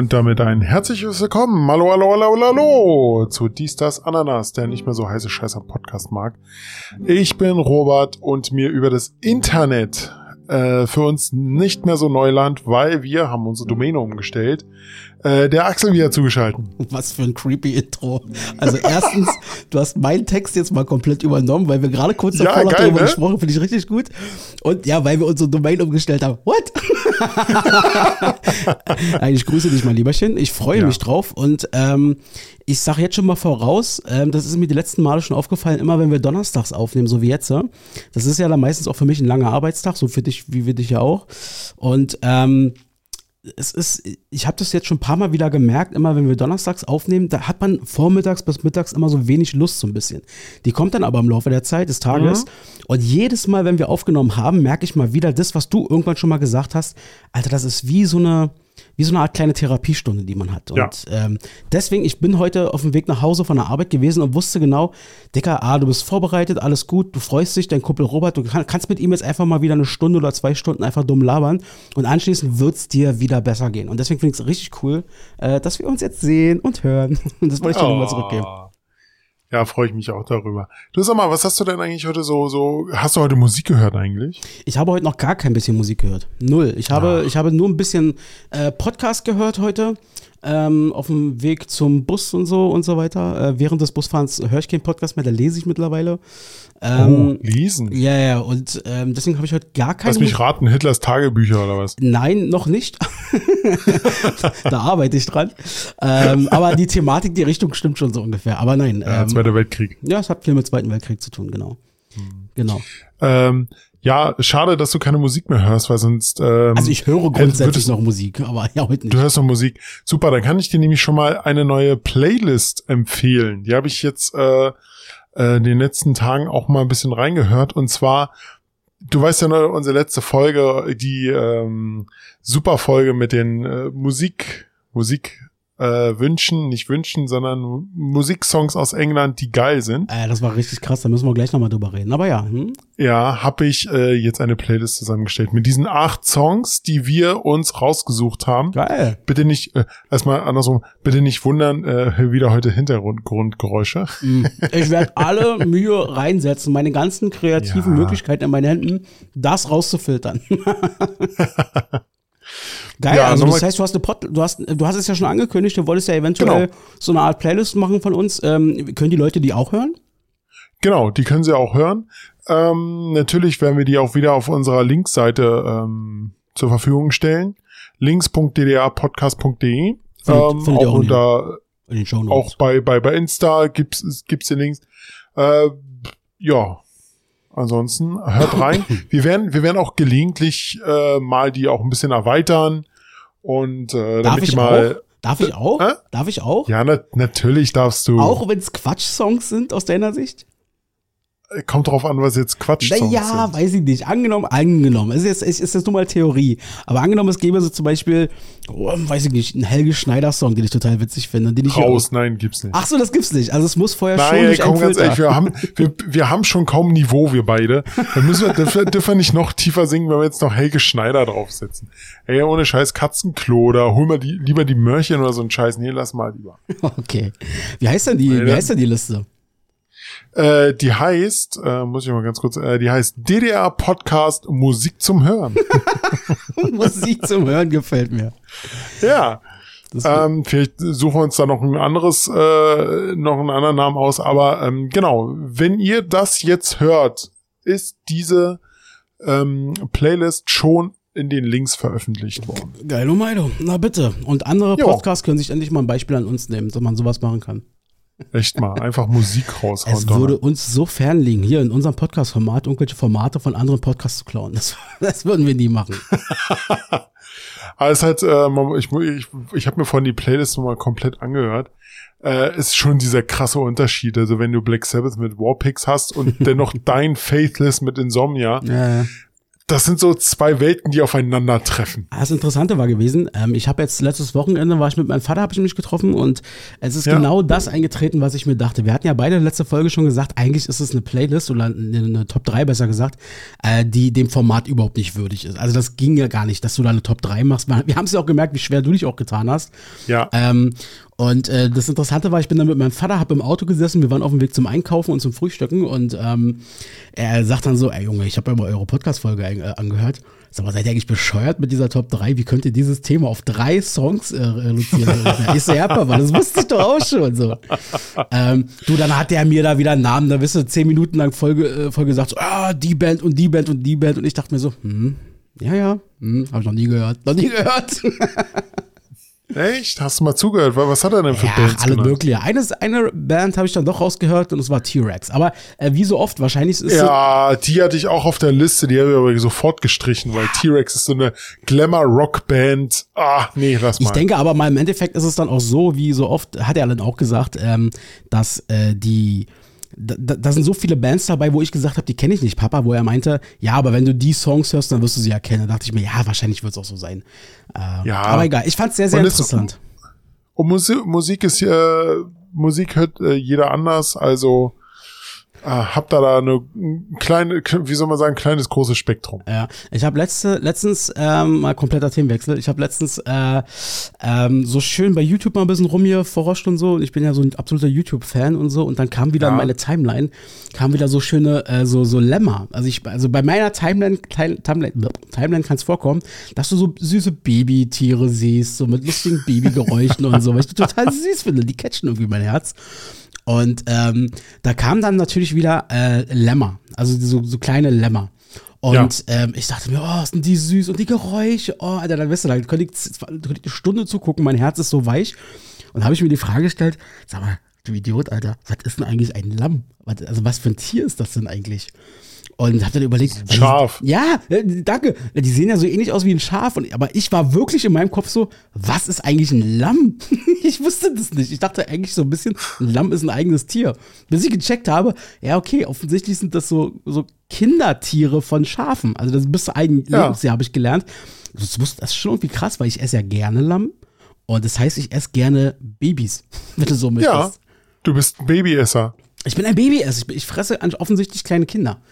Und damit ein herzliches Willkommen, hallo, hallo, hallo, hallo, hallo, zu Dies, Das, Ananas, der nicht mehr so heiße Scheiße Podcast mag. Ich bin Robert und mir über das Internet äh, für uns nicht mehr so Neuland, weil wir haben unsere Domäne umgestellt. Äh, der Axel wieder zugeschalten. Was für ein creepy Intro. Also erstens, du hast meinen Text jetzt mal komplett übernommen, weil wir gerade kurz davor Ja, noch geil, darüber ne? gesprochen, finde ich richtig gut. Und ja, weil wir unsere Domain umgestellt haben. What? Nein, ich grüße dich, mein Lieberchen. Ich freue Ja. mich drauf und ähm, ich sage jetzt schon mal voraus, ähm, das ist mir die letzten Male schon aufgefallen, immer wenn wir donnerstags aufnehmen, so wie jetzt, ja, das ist ja dann meistens auch für mich ein langer Arbeitstag, so für dich, wie wir dich ja auch. Und ähm, es ist, ich habe das jetzt schon ein paar Mal wieder gemerkt, immer wenn wir donnerstags aufnehmen, da hat man vormittags bis mittags immer so wenig Lust so ein bisschen. Die kommt dann aber im Laufe der Zeit, des Tages. Und jedes Mal, wenn wir aufgenommen haben, merke ich mal wieder das, was du irgendwann schon mal gesagt hast. Alter, das ist wie so eine, wie so eine Art kleine Therapiestunde, die man hat. Und Ja. ähm, deswegen, ich bin heute auf dem Weg nach Hause von der Arbeit gewesen und wusste genau, Dicker, ah, du bist vorbereitet, alles gut, du freust dich, dein Kumpel Robert, du kann, kannst mit ihm jetzt einfach mal wieder eine Stunde oder zwei Stunden einfach dumm labern und anschließend wird's dir wieder besser gehen. Und deswegen finde ich es richtig cool, äh, dass wir uns jetzt sehen und hören. Und das wollte ich dir nochmal zurückgeben. Ja, freue ich mich auch darüber. Du sag mal, was hast du denn eigentlich heute so, so, hast du heute Musik gehört eigentlich? Ich habe heute noch gar kein bisschen Musik gehört. Null. Ich habe, Ah. ich habe nur ein bisschen äh, Podcast gehört heute. Ähm, auf dem Weg zum Bus und so und so weiter. Äh, während des Busfahrens höre ich keinen Podcast mehr, da lese ich mittlerweile. Ähm, oh, lesen. Ja, ja, und ähm, deswegen habe ich heute gar keine. Lass mich raten, Hitlers Tagebücher oder was? Nein, noch nicht. da arbeite ich dran. Ähm, aber die Thematik, die Richtung stimmt schon so ungefähr. Aber nein. Ja, Ähm, Zweiter Weltkrieg. ja, es hat viel mit Zweiten Weltkrieg zu tun, genau. Hm. Genau. Ähm, ja, schade, dass du keine Musik mehr hörst, weil sonst. Ähm, Also ich höre grundsätzlich noch Musik, aber ja, heute nicht. Du hörst noch Musik. Super, dann kann ich dir nämlich schon mal eine neue Playlist empfehlen. Die habe ich jetzt äh, äh, in den letzten Tagen auch mal ein bisschen reingehört. Und zwar, du weißt ja noch, unsere letzte Folge, die ähm, super Folge mit den äh, Musik, Musik äh, Wünschen, nicht Wünschen, sondern Musiksongs aus England, die geil sind. Äh, das war richtig krass, da müssen wir gleich nochmal drüber reden. Aber ja, hm? Ja, habe ich äh, jetzt eine Playlist zusammengestellt mit diesen acht Songs, die wir uns rausgesucht haben. geil. Bitte nicht, äh, erstmal andersrum, bitte nicht wundern, äh, wieder heute Hintergrundgeräusche. Hm. Ich werde alle Mühe reinsetzen, meine ganzen kreativen Ja. Möglichkeiten in meinen Händen, das rauszufiltern. Geil, Ja, also nochmal- das heißt, du hast eine Pod, du hast, du hast es ja schon angekündigt, du wolltest ja eventuell Genau. so eine Art Playlist machen von uns. Ähm, können die Leute die auch hören? Genau, die können Sie auch hören. Ähm, natürlich werden wir die auch wieder auf unserer Linkseite ähm, zur Verfügung stellen. links.ddrpodcast.de Findet- ähm, findet auch auch unter, In den Show auch bei, bei, bei Insta gibt's, es- gibt's die Links. Äh, ja. Ansonsten hört rein. wir werden, wir werden auch gelegentlich äh, mal die auch ein bisschen erweitern und äh, Darf damit ich die mal. auch? Darf ich auch? Hä? Darf ich auch? Ja, na, natürlich darfst du. Auch wenn es Quatsch-Songs sind aus deiner Sicht? Kommt drauf an, was jetzt Quatsch Songs Naja, sind. weiß ich nicht. Angenommen, angenommen. Es ist, jetzt- es ist jetzt nur mal Theorie. Aber angenommen, es gäbe so zum Beispiel, oh, weiß ich nicht, einen Helge Schneider-Song, den ich total witzig finde. Den ich Raus, nein, gibt's nicht. Ach so, das gibt's nicht. Also es muss vorher schon Nein, ey, durch komm ganz ehrlich, wir haben, wir, wir haben schon kaum Niveau, wir beide. Dann müssen wir, dürfen, dürfen wir nicht noch tiefer singen, wenn wir jetzt noch Helge Schneider draufsetzen. Ey, ohne Scheiß Katzenklo oder hol mal die, lieber die Mörchen oder so einen Scheiß. Nee, lass mal lieber. Okay. Wie heißt denn die, wie Alter. heißt denn die Liste? Äh, die heißt, äh, muss ich mal ganz kurz, äh, die heißt DDR Podcast Musik zum Hören. Musik zum Hören gefällt mir. ja. Ähm, vielleicht suchen wir uns da noch ein anderes, äh, noch einen anderen Namen aus, aber ähm, genau, wenn ihr das jetzt hört, ist diese ähm, Playlist schon in den Links veröffentlicht worden. Geilo Meido. Na bitte. Und andere Jo. Podcasts können sich endlich mal ein Beispiel an uns nehmen, dass man sowas machen kann. Echt mal, einfach Musik raushauen. Es würde uns so fernliegen, hier in unserem Podcast-Format irgendwelche Formate von anderen Podcasts zu klauen. Das, das würden wir nie machen. Aber es hat, äh, ich, ich, ich habe mir vorhin die Playlist nochmal komplett angehört. Äh, ist schon dieser krasse Unterschied. Also wenn du Black Sabbath mit Warpix hast und dennoch dein Faithless mit Insomnia, Ja, ja. Das sind so zwei Welten, die aufeinandertreffen. Das Interessante war gewesen, ähm, ich habe jetzt letztes Wochenende war ich mit meinem Vater, habe ich mich getroffen und es ist Ja. genau das eingetreten, was ich mir dachte. Wir hatten ja beide letzte Folge schon gesagt, eigentlich ist es eine Playlist oder eine, eine Top 3 besser gesagt, äh, die dem Format überhaupt nicht würdig ist. Also das ging ja gar nicht, dass du da eine Top 3 machst. Wir haben es ja auch gemerkt, wie schwer du dich auch getan hast. Ja. Ähm, und äh, das Interessante war, ich bin dann mit meinem Vater, hab im Auto gesessen, wir waren auf dem Weg zum Einkaufen und zum Frühstücken und ähm, er sagt dann so, ey Junge, ich habe ja mal eure Podcast-Folge äh, angehört. Sag mal, seid ihr eigentlich bescheuert mit dieser Top 3? Wie könnt ihr dieses Thema auf drei Songs äh, reduzieren? ich so, ja, Papa, das wusste ich doch auch schon. So. Ähm, du, dann hat der mir da wieder einen Namen, da wisst ihr, zehn Minuten lang Folge, äh, Folge gesagt, so, ah, die Band und die Band und die Band. Und ich dachte mir so, hm, ja, ja, hm, hab ich noch nie gehört, noch nie gehört. Echt? Hast du mal zugehört? Wa- Was hat er denn für Ja, Bands alle genannt? mögliche. Eines, eine Band habe ich dann doch rausgehört und es war T-Rex. Aber äh, wie so oft, wahrscheinlich ist Ja, die hatte ich auch auf der Liste, die habe ich aber sofort gestrichen, weil T-Rex ist so eine Glamour-Rock-Band. Ah, nee, lass mal. Ich denke aber mal, im Endeffekt ist es dann auch so, wie so oft, hat er dann auch gesagt, ähm, dass äh, die, da, da sind so viele Bands dabei, wo ich gesagt habe, die kenne ich nicht, Papa, wo er meinte, ja, aber wenn du die Songs hörst, dann wirst du sie erkennen. Da dachte ich mir, ja, wahrscheinlich wird es auch so sein. Äh, Ja. Aber egal, ich fand es sehr, sehr Und es- interessant. Und Musik, Musik ist äh, Musik hört äh, jeder anders, also äh, habt da da eine kleine, wie soll man sagen, kleines großes Spektrum. Ja, ich habe letzte, letztens, ähm, mal kompletter Themenwechsel, ich habe letztens äh, ähm, so schön bei YouTube mal ein bisschen rum hier verroscht und so und ich bin ja so ein absoluter YouTube-Fan und so und dann kam wieder Ja. in meine Timeline, kam wieder so schöne, äh, so, so Lämmer. Also ich, also bei meiner Timeline, Time- Timeline, Timeline kann es vorkommen, dass du so süße Babytiere siehst, so mit lustigen Babygeräuschen und so, weil ich die total süß finde, die catchen irgendwie mein Herz. Und ähm, da kamen dann natürlich wieder äh, Lämmer, also so, so kleine Lämmer. Und ähm, ich dachte mir, oh, sind die süß und die Geräusche, oh, Alter, dann weißt du, da könnte ich, könnte ich eine Stunde zugucken, mein Herz ist so weich. Und habe ich mir die Frage gestellt, sag mal, du Idiot, Alter, was ist denn eigentlich ein Lamm? Also was für ein Tier ist das denn eigentlich? Und habe dann überlegt, Ein Schaf. ja, äh, danke. Die sehen ja so ähnlich aus wie ein Schaf. Und, aber ich war wirklich in meinem Kopf so, was ist eigentlich ein Lamm? ich wusste das nicht. Ich dachte eigentlich so ein bisschen, ein Lamm ist ein eigenes Tier. Bis ich gecheckt habe, ja, okay, offensichtlich sind das so, so Kindertiere von Schafen. Also das bis einem Ja. Lebensjahr habe ich gelernt. Das, wusste, das ist schon irgendwie krass, weil ich esse ja gerne Lamm. Und das heißt, ich esse gerne Babys, wenn du so möchtest. Ja, du bist ein Babyesser. Ich bin ein Babyesser. Ich, ich fresse offensichtlich kleine Kinder.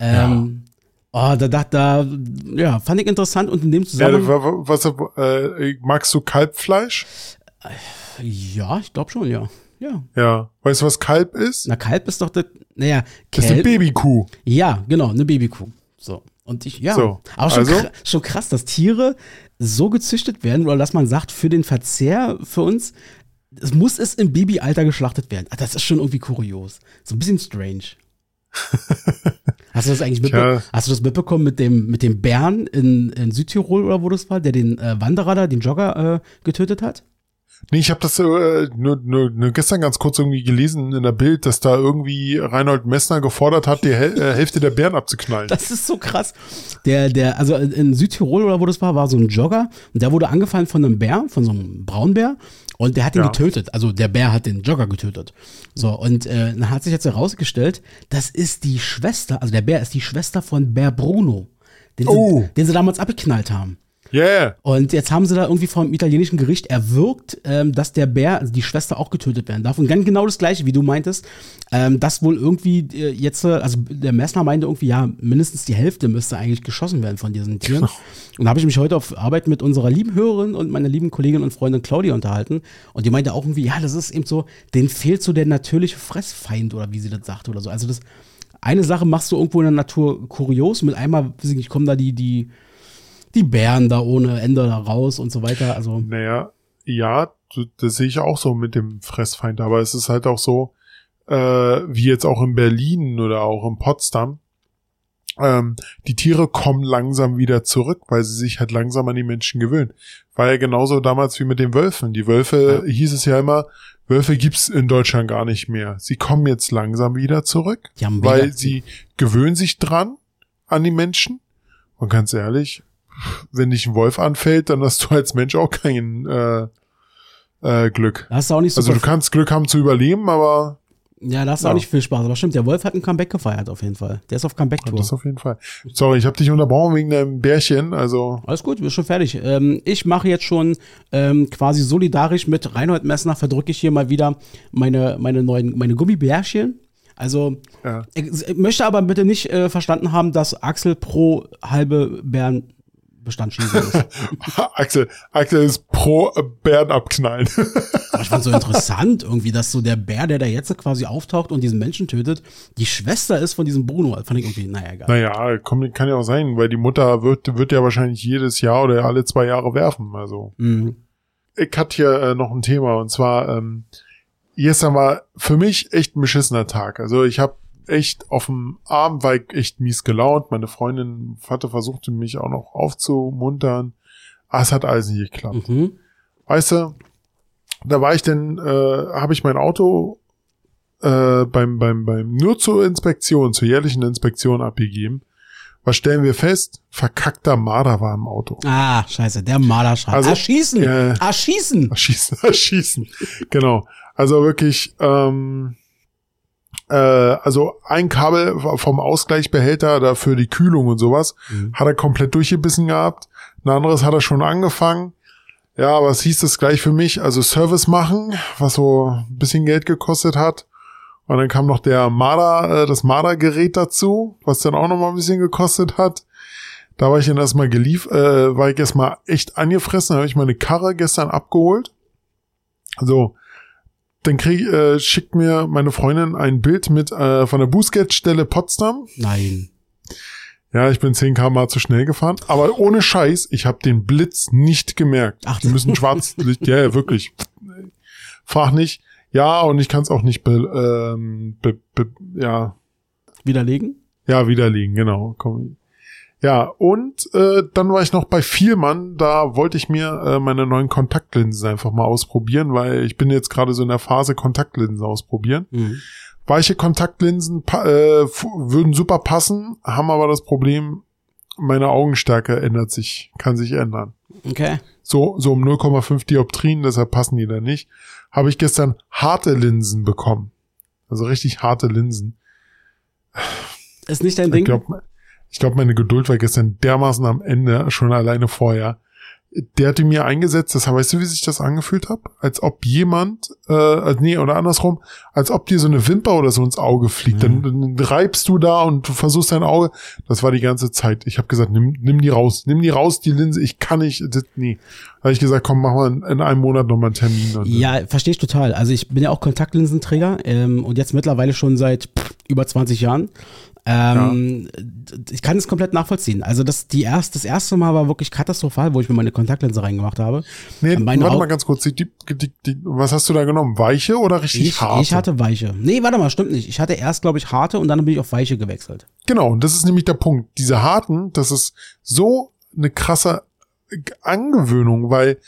Ähm, Oh, da, da, da, ja, fand ich interessant und in dem Ja, Zusammenhang. wa- was, äh, magst du Kalbfleisch? Ja, ich glaube schon, ja. Ja. Ja. Weißt du, was Kalb ist? Na, Kalb ist doch das, naja, Das ist eine Kalb. Babykuh. Ja, genau, eine Babykuh. So. Und ich, ja. So, Aber schon, also? kra- schon krass, dass Tiere so gezüchtet werden oder dass man sagt, für den Verzehr für uns, es muss es im Babyalter geschlachtet werden. Ach, das ist schon irgendwie kurios. So ein bisschen strange. Hast du das eigentlich mitbe Tja. hast du das mitbekommen mit dem, mit dem Bären in, in Südtirol oder wo das war, der den äh, Wanderer da, den Jogger äh, getötet hat? Nee, ich habe das äh, nur, nur, nur gestern ganz kurz irgendwie gelesen in der Bild, dass da irgendwie Reinhold Messner gefordert hat, die Häl äh, Hälfte der Bären abzuknallen. Das ist so krass. Der, der, also in Südtirol oder wo das war, war so ein Jogger und der wurde angefallen von einem Bär, von so einem Braunbär und der hat ihn Ja. getötet. Also der Bär hat den Jogger getötet. So, und äh, dann hat sich jetzt herausgestellt, das ist die Schwester, also der Bär ist die Schwester von Bär Bruno, den, Oh. sie, den sie damals abgeknallt haben. Yeah. Und jetzt haben sie da irgendwie vom italienischen Gericht erwirkt, ähm, dass der Bär, also die Schwester auch getötet werden darf. Und ganz genau das gleiche, wie du meintest, ähm, dass wohl irgendwie äh, jetzt, äh, also der Messner meinte irgendwie, ja, mindestens die Hälfte müsste eigentlich geschossen werden von diesen Tieren. Und da habe ich mich heute auf Arbeit mit unserer lieben Hörerin und meiner lieben Kollegin und Freundin Claudia unterhalten. Und die meinte auch irgendwie, ja, das ist eben so, denen fehlt so der natürliche Fressfeind oder wie sie das sagte oder so. Also das, eine Sache machst du irgendwo in der Natur kurios, mit einmal, weiß ich nicht, kommen da die, die, die Bären da ohne Ende da raus und so weiter. Also, Naja, ja, das sehe ich auch so mit dem Fressfeind, aber es ist halt auch so, äh, wie jetzt auch in Berlin oder auch in Potsdam, ähm, die Tiere kommen langsam wieder zurück, weil sie sich halt langsam an die Menschen gewöhnen. War ja genauso damals wie mit den Wölfen. Die Wölfe, hieß es ja immer, Wölfe gibt's in Deutschland gar nicht mehr. Sie kommen jetzt langsam wieder zurück, weil sie gewöhnen sich dran an die Menschen. Und ganz ehrlich, wenn dich ein Wolf anfällt, dann hast du als Mensch auch kein äh, äh, Glück. das ist auch nicht so. Also du kannst Glück haben zu überleben, aber Ja, da hast du Ja. auch nicht viel Spaß. Aber stimmt, der Wolf hat ein Comeback gefeiert auf jeden Fall. Der ist auf Comeback-Tour. Das auf jeden Fall. Sorry, ich habe dich unterbrochen wegen deinem Bärchen. Also, Alles gut, wir sind schon fertig. Ähm, ich mache jetzt schon ähm, quasi solidarisch mit Reinhold Messner, verdrücke ich hier mal wieder meine, meine neuen, meine Gummibärchen. Also, ja. ich, möchte aber bitte nicht äh, verstanden haben, dass Axel pro halbe Bärenbestand schießen ist. Axel, Axel ist pro Bären abknallen. Aber ich fand so interessant irgendwie, dass so der Bär, der da jetzt quasi auftaucht und diesen Menschen tötet, die Schwester ist von diesem Bruno. Das fand ich irgendwie, naja, egal. naja, komm, kann ja auch sein, weil die Mutter wird, wird ja wahrscheinlich jedes Jahr oder alle zwei Jahre werfen. Also, Mhm. ich hatte hier äh, noch ein Thema und zwar, ähm, gestern war für mich echt ein beschissener Tag. Also ich habe echt auf dem Abend war ich echt mise gelaunt. Meine Freundin hatte versucht, mich auch noch aufzumuntern. Aber es hat alles nicht geklappt. Mhm. Weißt du, da war ich denn, äh, habe ich mein Auto äh, beim, beim, beim, nur zur Inspektion, zur jährlichen Inspektion abgegeben. Was stellen wir fest? Verkackter Marder war im Auto. Ah, scheiße, der Marderschrank. Also, Erschießen! äh, Erschießen! Schießen, schießen. Genau. Also wirklich, ähm, äh, also ein Kabel vom Ausgleichsbehälter da für die Kühlung und sowas Mhm. hat er komplett durchgebissen gehabt. Ein anderes hat er schon angefangen. Ja, was hieß das gleich für mich? Also Service machen, was so ein bisschen Geld gekostet hat. Und dann kam noch der Marder, äh, das Marder-Gerät dazu, was dann auch noch mal ein bisschen gekostet hat. Da war ich dann erstmal gelief, äh, war ich erstmal echt angefressen, habe ich meine Karre gestern abgeholt. So, dann krieg, äh, schickt mir meine Freundin ein Bild mit äh, von der Bußgeldstelle Potsdam. Nein. Ja, ich bin 10 km zu schnell gefahren, aber ohne Scheiß, ich habe den Blitz nicht gemerkt. Ach, die müssen schwarz ja, ja, wirklich. Frag nicht. Ja, und ich kann es auch nicht be, ähm, be, be, ja, Widerlegen? ja, widerlegen, genau. Komm. Ja, und äh, dann war ich noch bei Vielmann, da wollte ich mir äh, meine neuen Kontaktlinsen einfach mal ausprobieren, weil ich bin jetzt gerade so in der Phase Kontaktlinsen ausprobieren. Mhm. Weiche Kontaktlinsen äh, würden super passen, haben aber das Problem, meine Augenstärke ändert sich, kann sich ändern. Okay. So, so um 0,5 Dioptrien, deshalb passen die da nicht. Habe ich gestern harte Linsen bekommen. Also richtig harte Linsen. Ist nicht dein Ich Ding? glaube, ich glaub, meine Geduld war gestern dermaßen am Ende, schon alleine vorher. Der hatte mir eingesetzt, das weißt du, wie sich das angefühlt hat? Als ob jemand, äh, nee, oder andersrum, als ob dir so eine Wimper oder so ins Auge fliegt. Dann, dann reibst du da und du versuchst dein Auge. Das war die ganze Zeit. Ich habe gesagt, nimm, nimm die raus, nimm die raus, die Linse. Ich kann nicht, das, nee. Da habe ich gesagt, komm, mach mal in, in einem Monat nochmal einen Termin. Und, Ja, verstehe ich total. Also ich bin ja auch Kontaktlinsenträger ähm, und jetzt mittlerweile schon seit pff, über 20 Jahren. Ähm, d- Ich kann es komplett nachvollziehen. Also das, die erst, das erste Mal war wirklich katastrophal, wo ich mir meine Kontaktlinse reingemacht habe. nee, meine warte Au- mal ganz kurz. Die, die, die, die, was hast du da genommen? Weiche oder richtig Ich, harte? ich hatte weiche. Nee, warte mal, stimmt nicht. Ich hatte erst, glaube ich, harte und dann bin ich auf weiche gewechselt. Genau, und das ist nämlich der Punkt. Diese harten, das ist so eine krasse Angewöhnung, weil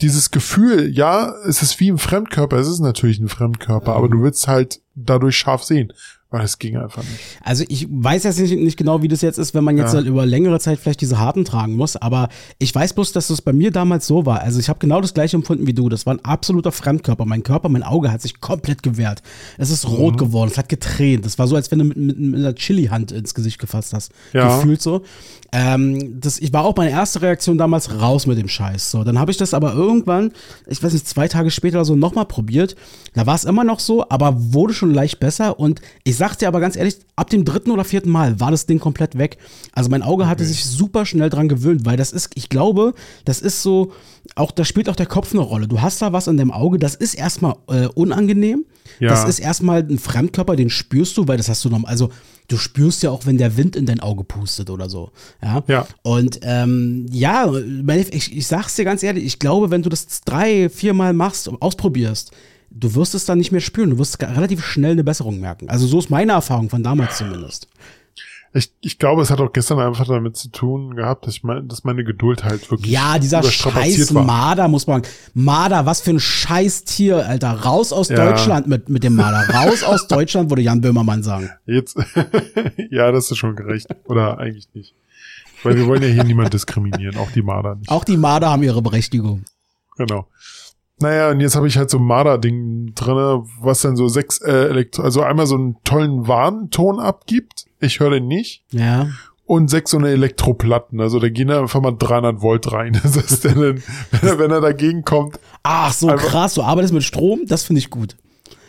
dieses Gefühl, ja, es ist wie ein Fremdkörper, es ist natürlich ein Fremdkörper, aber du willst halt dadurch scharf sehen, weil es ging einfach nicht. Also ich weiß jetzt nicht, nicht genau, wie das jetzt ist, wenn man jetzt Ja. halt über längere Zeit vielleicht diese harten tragen muss, aber ich weiß bloß, dass das bei mir damals so war. Also ich habe genau das gleiche empfunden wie du. Das war ein absoluter Fremdkörper. Mein Körper, mein Auge hat sich komplett gewehrt. Es ist rot Mhm. geworden, es hat getränt. Das war so, als wenn du mit, mit, mit einer Chili-Hand ins Gesicht gefasst hast. Ja. Gefühlt so. Ähm, das, ich war auch meine erste Reaktion damals raus mit dem Scheiß. So, dann habe ich das aber irgendwann, ich weiß nicht, zwei Tage später oder so nochmal probiert. Da war es immer noch so, aber wurde schon leicht besser. Und ich sag dir aber ganz ehrlich, ab dem dritten oder vierten Mal war das Ding komplett weg. Also mein Auge hatte sich super schnell dran gewöhnt, weil das ist, ich glaube, das ist so, auch da spielt auch der Kopf eine Rolle. Du hast da was an dem Auge, das ist erstmal äh, unangenehm. Ja. Das ist erstmal ein Fremdkörper, den spürst du, weil das hast du noch, also du spürst ja auch, wenn der Wind in dein Auge pustet oder so. Ja. Ja. Und ähm, ja, ich, ich sag's dir ganz ehrlich, ich glaube, wenn du das drei, viermal machst und ausprobierst, du wirst es dann nicht mehr spüren. Du wirst relativ schnell eine Besserung merken. Also so ist meine Erfahrung von damals zumindest. Ich, ich glaube, es hat auch gestern einfach damit zu tun gehabt, dass, ich mein, dass meine Geduld halt wirklich Ja, dieser scheiß war. Marder, muss man. Marder, was für ein scheiß Tier, Alter. Raus aus Ja. Deutschland mit, mit dem Marder. Raus aus Deutschland, würde Jan Böhmermann sagen. Jetzt, ja, das ist schon gerecht. Oder eigentlich nicht. Weil wir wollen ja hier niemand diskriminieren, auch die Marder nicht. Auch die Marder haben ihre Berechtigung. Genau. Naja, und jetzt habe ich halt so ein Marder-Ding drinne, was dann so sechs äh, Elektro, also einmal so einen tollen Warnton abgibt. Ich höre den nicht. Ja. Und sechs so eine Elektroplatten. Also da gehen da einfach mal 300 Volt rein. Das ist dann, wenn er, wenn er dagegen kommt, Ach, so krass, du arbeitest mit Strom, das finde ich gut.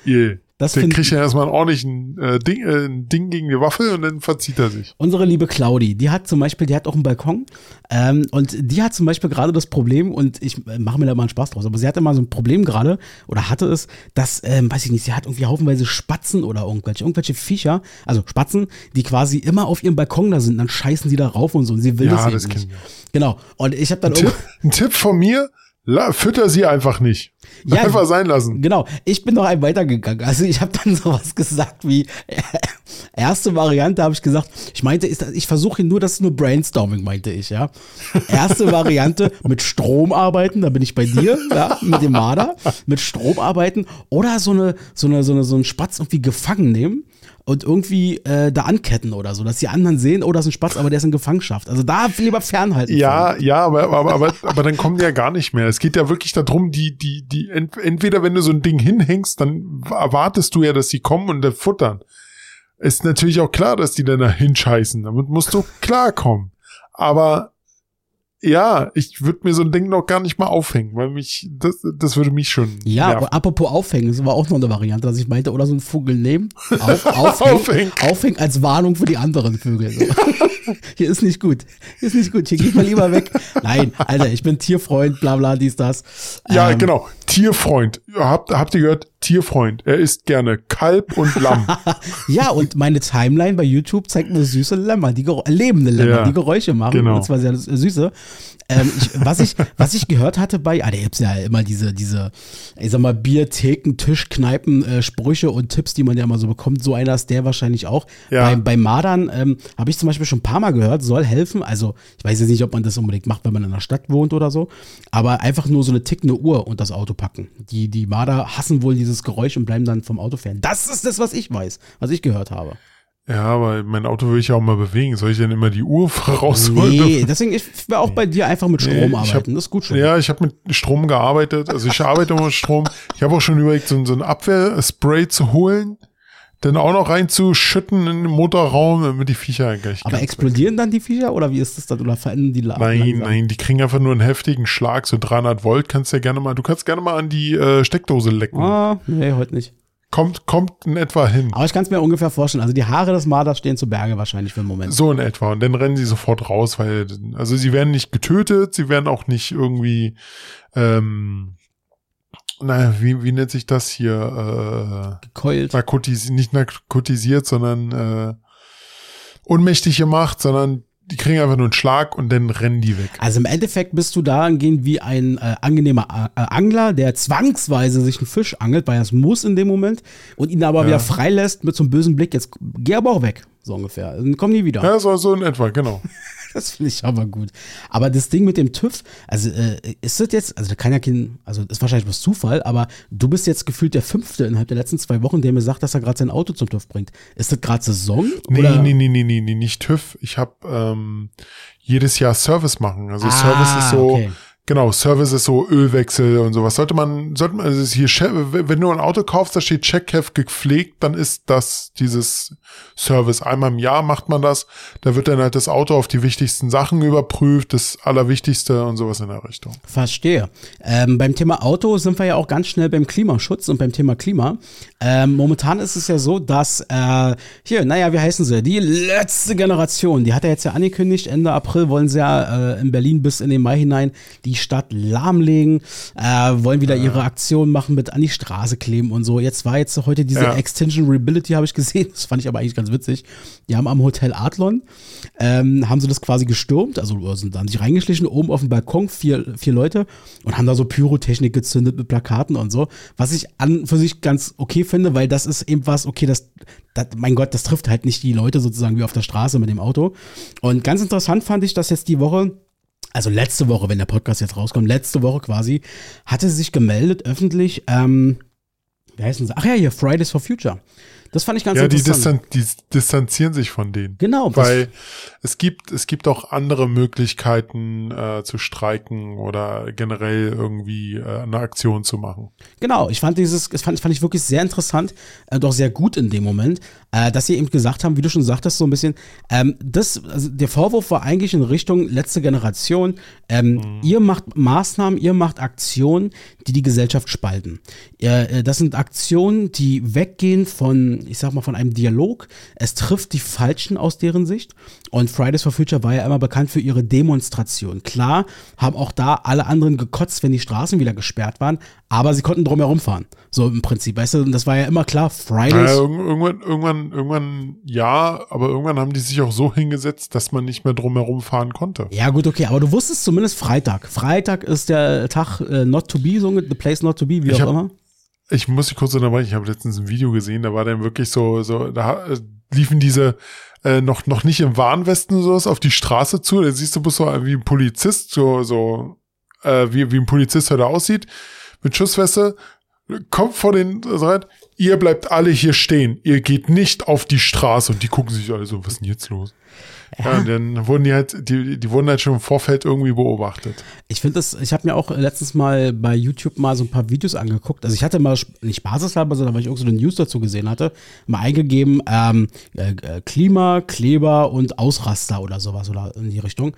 yeah. Das Der kriegt ja erstmal einen ordentlichen äh, Ding, äh, ein Ding gegen die Waffe und dann verzieht er sich. Unsere liebe Claudi, die hat zum Beispiel, die hat auch einen Balkon ähm, und die hat zum Beispiel gerade das Problem und ich äh, mache mir da mal einen Spaß draus, aber sie hatte mal so ein Problem gerade oder hatte es, dass, ähm, weiß ich nicht, sie hat irgendwie haufenweise Spatzen oder irgendwelche, irgendwelche Viecher, also Spatzen, die quasi immer auf ihrem Balkon da sind, dann scheißen sie da rauf und so und sie will Ja, das, eben das nicht. kennen wir. Genau. Und ich habe dann Tipp, irgendwann- ein Tipp von mir, la, fütter sie einfach nicht. Ja, einfach sein lassen. Genau, ich bin noch ein weitergegangen. Also ich habe dann sowas gesagt wie erste Variante habe ich gesagt, ich meinte, ist ich versuche nur, das ist nur Brainstorming, meinte ich, ja. Erste Variante mit Strom arbeiten, da bin ich bei dir, ja, mit dem Marder, mit Strom arbeiten oder so eine so eine so eine so einen Spatz irgendwie gefangen nehmen und irgendwie äh, da anketten oder so, dass die anderen sehen, oh, das ist ein Spatz, aber der ist in Gefangenschaft. Also da lieber fernhalten. Ja, ja, aber, aber, aber, aber dann kommen die ja gar nicht mehr. Es geht ja wirklich darum, die, die, die, ent, entweder wenn du so ein Ding hinhängst, dann erwartest du ja, dass die kommen und dann futtern. Ist natürlich auch klar, dass die dann da hinscheißen. Damit musst du klarkommen. Aber ja, ich würde mir so ein Ding noch gar nicht mal aufhängen, weil mich, das, das würde mich schon. Ja, nerven. aber apropos aufhängen, das war auch noch eine Variante, dass ich meinte, oder so einen Vogel nehmen, auf, aufhängen, Aufhängen. aufhängen als Warnung für die anderen Vögel. So. Hier ist nicht gut, hier ist nicht gut, hier geht mal lieber weg. Nein, Alter, ich bin Tierfreund, bla bla, dies, das. Ja, Ähm, genau. Tierfreund. Habt, habt ihr gehört? Tierfreund. Er isst gerne Kalb und Lamm. Ja, und meine Timeline bei YouTube zeigt mir süße Lämmer, die Gero- äh, lebende Lämmer, Ja, die Geräusche machen. genau. Und zwar sehr süße. Ähm, ich, was, ich, was ich gehört hatte bei, ah, da gibt's ja immer diese, diese, ich sag mal, Bier, Theken, Tisch, Kneipen, äh, Sprüche und Tipps, die man ja immer so bekommt. So einer ist der wahrscheinlich auch. Ja. Bei, bei Madern ähm, habe ich zum Beispiel schon ein paar Mal gehört, soll helfen. Also, ich weiß jetzt nicht, ob man das unbedingt macht, wenn man in einer Stadt wohnt oder so. Aber einfach nur so eine tickende Uhr unter das Auto packen. Die, die Marder hassen wohl dieses Geräusch und bleiben dann vom Auto fern. Das ist das, was ich weiß, was ich gehört habe. Ja, aber mein Auto will ich ja auch mal bewegen. Soll ich denn immer die Uhr rausholen? Nee, deswegen, ich wäre auch bei dir einfach mit Strom Nee, arbeiten. hab- das ist gut schon. Ja, ich habe mit Strom gearbeitet. Also ich arbeite immer mit Strom. Ich habe auch schon überlegt, so, ein- so ein Abwehrspray zu holen, dann auch noch reinzuschütten in den Motorraum, damit die Viecher gleich Aber explodieren dann die Viecher oder wie ist das dann? Oder verändern die La Nein, langsam? nein, die kriegen einfach nur einen heftigen Schlag, so 300 Volt kannst du ja gerne mal, du kannst gerne mal an die äh, Steckdose lecken. Ah, nee, heute nicht. Kommt, kommt in etwa hin. Aber ich kann es mir ungefähr vorstellen. Also die Haare des Marders stehen zu Berge wahrscheinlich für den Moment. So in etwa. Und dann rennen sie sofort raus, weil, also sie werden nicht getötet, sie werden auch nicht irgendwie, ähm, naja, wie, wie nennt sich das hier? Äh, Gekeult. narkotis nicht narkotisiert, sondern äh, ohnmächtig gemacht, sondern die kriegen einfach nur einen Schlag und dann rennen die weg. Also im Endeffekt bist du dahingehend wie ein äh, angenehmer äh, Angler, der zwangsweise sich einen Fisch angelt, weil er es muss in dem Moment und ihn aber Ja. wieder freilässt mit so einem bösen Blick. Jetzt geh aber auch weg, so ungefähr. Dann komm nie wieder. Ja, so, so in etwa, genau. Das finde ich aber gut. Aber das Ding mit dem TÜV, also äh, ist das jetzt, also da kann ja kein, also ist wahrscheinlich bloß Zufall, aber du bist jetzt gefühlt der Fünfte innerhalb der letzten zwei Wochen, der mir sagt, dass er gerade sein Auto zum TÜV bringt. Ist das gerade Saison? Nee, oder? nee, nee, nee, nee, nee, nicht TÜV. Ich habe ähm, jedes Jahr Service machen. Also Ah, Service ist so, okay. Genau, Service ist so Ölwechsel und sowas. Sollte man, sollte man, also hier, wenn du ein Auto kaufst, da steht Checkheft gepflegt, dann ist das dieses Service. Einmal im Jahr macht man das. Da wird dann halt das Auto auf die wichtigsten Sachen überprüft, das Allerwichtigste und sowas in der Richtung. Verstehe. Ähm, beim Thema Auto sind wir ja auch ganz schnell beim Klimaschutz und beim Thema Klima. Ähm, momentan ist es ja so, dass äh, hier, naja, wie heißen sie? Die letzte Generation, die hat er jetzt ja angekündigt, Ende April wollen sie ja äh, in Berlin bis in den Mai hinein die Stadt lahmlegen, äh, wollen wieder ihre Aktion machen mit an die Straße kleben und so. Jetzt war jetzt heute diese Ja. Extinction Reability, habe ich gesehen. Das fand ich aber eigentlich ganz witzig. Die haben am Hotel Adlon, ähm, haben sie das quasi gestürmt, also sind dann sich reingeschlichen, oben auf dem Balkon, vier, vier Leute und haben da so Pyrotechnik gezündet mit Plakaten und so. Was ich an für sich ganz okay finde, weil das ist eben was, okay, das, das mein Gott, das trifft halt nicht die Leute sozusagen wie auf der Straße mit dem Auto. Und ganz interessant fand ich, dass jetzt die Woche also letzte Woche, wenn der Podcast jetzt rauskommt, letzte Woche quasi, hatte sie sich gemeldet öffentlich, ähm, wie heißen sie? Ach ja, hier, Fridays for Future. Das fand ich ganz ja, die, interessant. distan die distanzieren sich von denen. Genau. Weil es gibt, es gibt auch andere Möglichkeiten äh, zu streiken oder generell irgendwie äh, eine Aktion zu machen. Genau, ich fand dieses, das fand, fand ich wirklich sehr interessant, äh, doch sehr gut in dem Moment, äh, dass sie eben gesagt haben, wie du schon sagtest, so ein bisschen, ähm, das, also der Vorwurf war eigentlich in Richtung letzte Generation, ähm, mhm. ihr macht Maßnahmen, ihr macht Aktionen, die die Gesellschaft spalten. Äh, das sind Aktionen, die weggehen von, ich sag mal, von einem Dialog. Es trifft die Falschen aus deren Sicht. Und Fridays for Future war ja immer bekannt für ihre Demonstration. Klar, haben auch da alle anderen gekotzt, wenn die Straßen wieder gesperrt waren, aber sie konnten drumherum fahren. So im Prinzip, weißt du, und das war ja immer klar, Fridays. Ja, irgendwann, irgendwann, irgendwann, ja, aber irgendwann haben die sich auch so hingesetzt, dass man nicht mehr drumherum fahren konnte. Ja, gut, okay, aber du wusstest zumindest Freitag. Freitag ist der Tag äh, not to be, so the place not to be, wie ich auch hab, immer. Ich muss dich kurz unterbrechen, ich habe letztens ein Video gesehen, da war dann wirklich so, so, da äh, liefen diese äh, noch, noch nicht im Warnwesten und sowas auf die Straße zu. Da siehst du bloß so wie ein Polizist, so, so, äh, wie, wie ein Polizist heute aussieht, mit Schussweste, kommt vor den Seiten, ihr bleibt alle hier stehen, ihr geht nicht auf die Straße und die gucken sich alle so, was ist denn jetzt los? Ja, ja dann wurden die halt, die, die wurden halt schon im Vorfeld irgendwie beobachtet. Ich finde das, ich habe mir auch letztens mal bei YouTube mal so ein paar Videos angeguckt. Also ich hatte mal nicht basishalber, sondern weil ich irgendeine so News dazu gesehen hatte, mal eingegeben, ähm, äh, äh, Klima, Kleber und Ausraster oder sowas oder in die Richtung.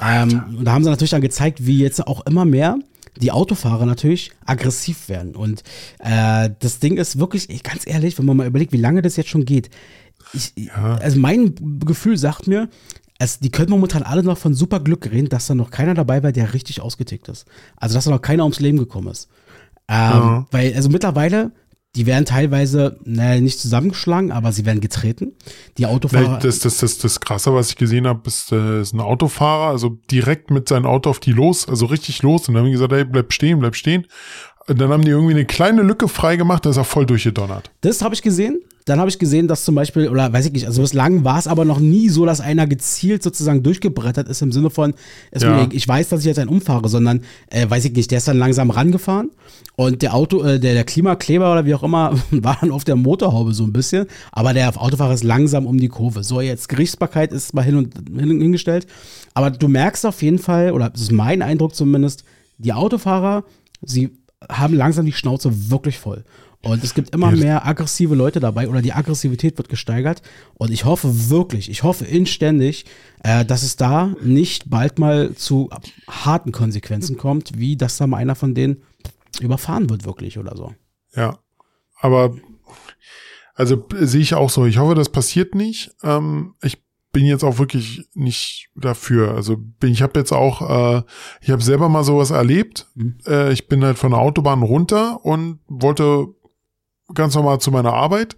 Ähm, und da haben sie natürlich dann gezeigt, wie jetzt auch immer mehr die Autofahrer natürlich aggressiv werden. Und äh, das Ding ist wirklich, ganz ehrlich, wenn man mal überlegt, wie lange das jetzt schon geht, ich, ja. Also mein Gefühl sagt mir, es, die können momentan alle noch von super Glück reden, dass da noch keiner dabei war, der richtig ausgetickt ist. Also dass da noch keiner ums Leben gekommen ist. Ähm, ja. Weil, also mittlerweile, die werden teilweise, naja, nicht zusammengeschlagen, aber sie werden getreten. Die Autofahrer. Das, das, das, das Krasse, was ich gesehen habe, ist, äh, ist ein Autofahrer, also direkt mit seinem Auto auf die los, also richtig los. Und dann haben die gesagt, ey, bleib stehen, bleib stehen. Und dann haben die irgendwie eine kleine Lücke freigemacht, da ist er voll durchgedonnert. Das habe ich gesehen. Dann habe ich gesehen, dass zum Beispiel, oder weiß ich nicht, also bislang war es aber noch nie so, dass einer gezielt sozusagen durchgebrettert ist im Sinne von, ja. ich weiß, dass ich jetzt einen umfahre, sondern, äh, weiß ich nicht, der ist dann langsam rangefahren und der Auto, äh, der, der Klimakleber oder wie auch immer, war dann auf der Motorhaube so ein bisschen, aber der Autofahrer ist langsam um die Kurve. So, jetzt Gerichtsbarkeit ist mal hin und hin, hingestellt, aber du merkst auf jeden Fall, oder das ist mein Eindruck zumindest, die Autofahrer, sie haben langsam die Schnauze wirklich voll. Und es gibt immer mehr aggressive Leute dabei oder die Aggressivität wird gesteigert. Und ich hoffe wirklich, ich hoffe inständig, äh, dass es da nicht bald mal zu harten Konsequenzen kommt, wie dass da mal einer von denen überfahren wird wirklich oder so. Ja, aber also sehe ich auch so. Ich hoffe, das passiert nicht. Ähm, ich bin jetzt auch wirklich nicht dafür. Also bin, ich habe jetzt auch, äh, ich habe selber mal sowas erlebt. Mhm. Äh, ich bin halt von der Autobahn runter und wollte ganz normal zu meiner Arbeit.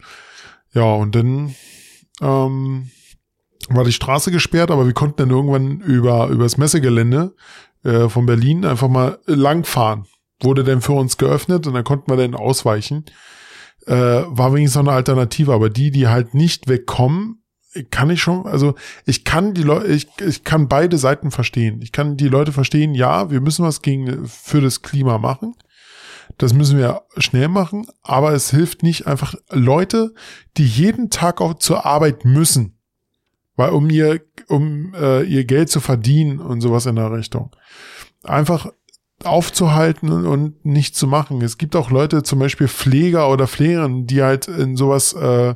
Ja, und dann ähm, war die Straße gesperrt, aber wir konnten dann irgendwann über übers Messegelände äh, von Berlin einfach mal langfahren. Wurde dann für uns geöffnet und dann konnten wir dann ausweichen. Äh, war wenigstens noch eine Alternative, aber die, die halt nicht wegkommen, kann ich schon, also ich kann die Leute, ich, ich kann beide Seiten verstehen. Ich kann die Leute verstehen, ja, wir müssen was gegen für das Klima machen. Das müssen wir schnell machen, aber es hilft nicht einfach Leute, die jeden Tag auch zur Arbeit müssen, weil um ihr um äh, ihr Geld zu verdienen und sowas in der Richtung. Einfach aufzuhalten und nicht zu machen. Es gibt auch Leute, zum Beispiel Pfleger oder Pflegerinnen, die halt in sowas, äh,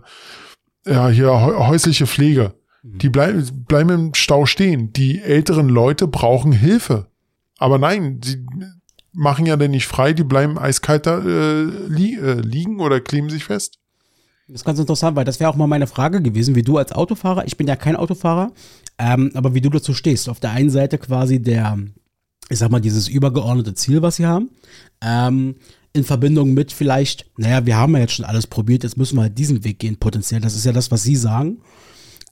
ja, hier häusliche Pflege, mhm. die bleiben, bleiben im Stau stehen. Die älteren Leute brauchen Hilfe. Aber nein, sie machen ja denn nicht frei, die bleiben eiskalt da äh, li äh, liegen oder kleben sich fest. Das ist ganz interessant, weil das wäre auch mal meine Frage gewesen, wie du als Autofahrer, ich bin ja kein Autofahrer, ähm, aber wie du dazu stehst. Auf der einen Seite quasi der, ich sag mal, dieses übergeordnete Ziel, was sie haben, ähm, in Verbindung mit vielleicht, naja, wir haben ja jetzt schon alles probiert, jetzt müssen wir halt diesen Weg gehen, potenziell. Das ist ja das, was sie sagen.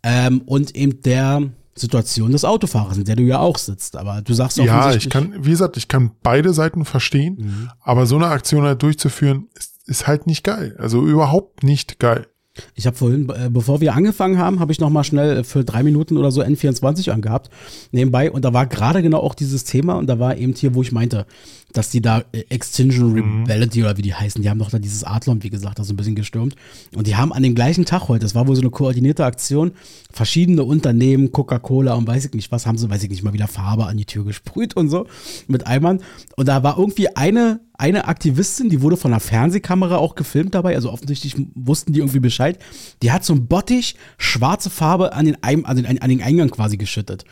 Ähm, und eben der, Situation des Autofahrers, in der du ja auch sitzt. Aber du sagst auch Ja, ich kann, wie gesagt, ich kann beide Seiten verstehen, mhm. aber so eine Aktion halt durchzuführen, ist, ist halt nicht geil. Also überhaupt nicht geil. Ich habe vorhin, äh, bevor wir angefangen haben, habe ich noch mal schnell für drei Minuten oder so N24 angehabt nebenbei und da war gerade genau auch dieses Thema und da war eben hier, wo ich meinte, dass die da äh, Extinction Rebellion oder wie die heißen, die haben doch da dieses Adlon, wie gesagt, da so ein bisschen gestürmt. Und die haben an dem gleichen Tag heute, das war wohl so eine koordinierte Aktion, verschiedene Unternehmen, Coca-Cola und weiß ich nicht was, haben sie, weiß ich nicht mal wieder Farbe an die Tür gesprüht und so mit Eimern. Und da war irgendwie eine eine Aktivistin, die wurde von einer Fernsehkamera auch gefilmt dabei, also offensichtlich wussten die irgendwie Bescheid. Die hat so ein Bottich schwarze Farbe an den, Eim, an den, an den Eingang quasi geschüttet.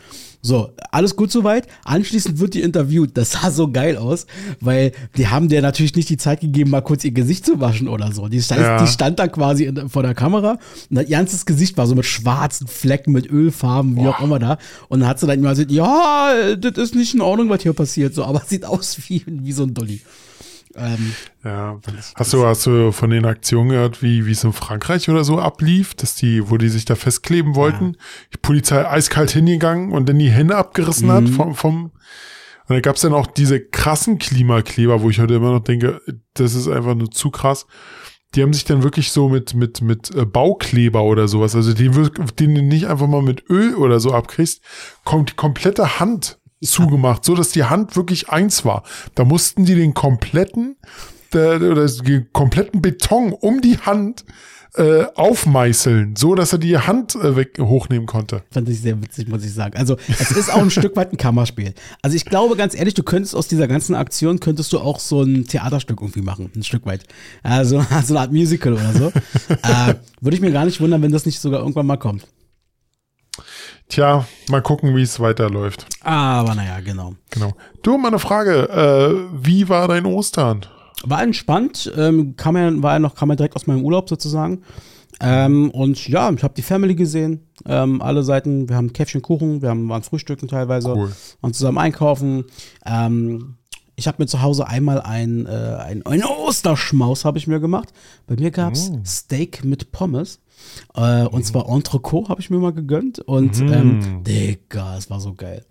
So, alles gut soweit. Anschließend wird die interviewt. Das sah so geil aus, weil die haben der natürlich nicht die Zeit gegeben, mal kurz ihr Gesicht zu waschen oder so. Die stand, ja. die stand da quasi in, vor der Kamera und ihr ganzes Gesicht war so mit schwarzen Flecken, mit Ölfarben, wie Boah. auch immer da. Und dann hat sie dann immer gesagt, ja, das ist nicht in Ordnung, was hier passiert, so, aber sieht aus wie, wie so ein Dolly. Ähm, ja, hast du, hast du von den Aktionen gehört, wie, wie es in Frankreich oder so ablief, dass die, wo die sich da festkleben wollten, ja. die Polizei eiskalt hingegangen und dann die Hände abgerissen mhm. hat vom, vom, und da gab es dann auch diese krassen Klimakleber, wo ich heute immer noch denke, das ist einfach nur zu krass. Die haben sich dann wirklich so mit, mit, mit äh, Baukleber oder sowas, also den, den du nicht einfach mal mit Öl oder so abkriegst, kommt die komplette Hand zugemacht, so dass die Hand wirklich eins war. Da mussten die den kompletten, der, oder den kompletten Beton um die Hand äh, aufmeißeln, so dass er die Hand äh, weg hochnehmen konnte. Fand ich sehr witzig, muss ich sagen. Also es ist auch ein Stück weit ein Kammerspiel. Also ich glaube ganz ehrlich, du könntest aus dieser ganzen Aktion könntest du auch so ein Theaterstück irgendwie machen, ein Stück weit. Also so eine Art Musical oder so. äh, Würde ich mir gar nicht wundern, wenn das nicht sogar irgendwann mal kommt. Tja, mal gucken, wie es weiterläuft. Aber naja, genau. Genau. Du, mal eine Frage. Äh, wie war dein Ostern? War entspannt. Ähm, kam ja, war ja noch, kam ja direkt aus meinem Urlaub sozusagen. Ähm, und ja, ich habe die Family gesehen. Ähm, alle Seiten. Wir haben Käffchen Kuchen, wir haben, waren frühstücken teilweise. Cool. Und zusammen einkaufen. Ähm, ich habe mir zu Hause einmal ein, äh, ein, ein Osterschmaus habe ich mir gemacht. Bei mir gab es mm. Steak mit Pommes. Äh, und zwar Entrecot habe ich mir mal gegönnt. Und mm. ähm, Digga, es war so geil.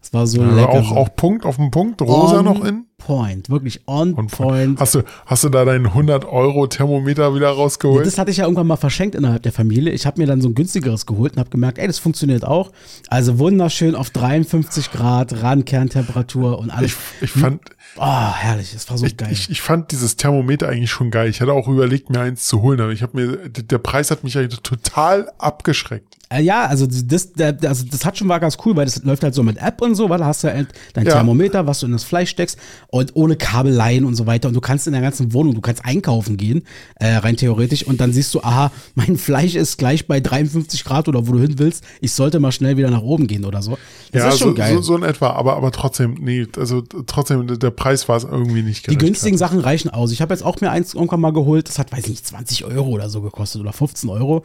Es war so ja, lecker. Auch, auch Punkt auf dem Punkt, rosa on noch in? Point, wirklich on, on point. Hast du, hast du da deinen 100 Euro Thermometer wieder rausgeholt? Nee, das hatte ich ja irgendwann mal verschenkt innerhalb der Familie. Ich habe mir dann so ein günstigeres geholt und habe gemerkt, ey, das funktioniert auch. Also wunderschön auf 53 Grad, Randkerntemperatur und alles. Ich, ich fand, Oh, herrlich, das war so ich, geil. Ich, ich fand dieses Thermometer eigentlich schon geil. Ich hatte auch überlegt, mir eins zu holen, aber ich habe mir, der Preis hat mich eigentlich total abgeschreckt. Äh, ja, also das, also das hat schon war ganz cool, weil das läuft halt so mit App und so, weil da hast du halt dein ja. Thermometer, was du in das Fleisch steckst und ohne Kabeleien und so weiter. Und du kannst in der ganzen Wohnung, du kannst einkaufen gehen, äh, rein theoretisch, und dann siehst du, aha, mein Fleisch ist gleich bei 53 Grad oder wo du hin willst. Ich sollte mal schnell wieder nach oben gehen oder so. Das ja, ist schon so, geil. So, so in etwa, aber, aber trotzdem, nee, also trotzdem, der Preis war es irgendwie nicht gerecht. Die günstigen Sachen reichen aus. Ich habe jetzt auch mir eins irgendwann mal geholt, das hat, weiß ich nicht, 20 Euro oder so gekostet oder 15 Euro.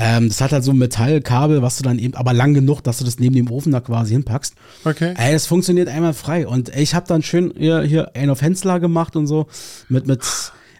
Ähm, das hat halt so ein Metallkabel, was du dann eben, aber lang genug, dass du das neben dem Ofen da quasi hinpackst. Okay. Ey, das funktioniert einmal frei. Und ich habe dann schön hier, hier einen auf Hensler gemacht und so. Mit, mit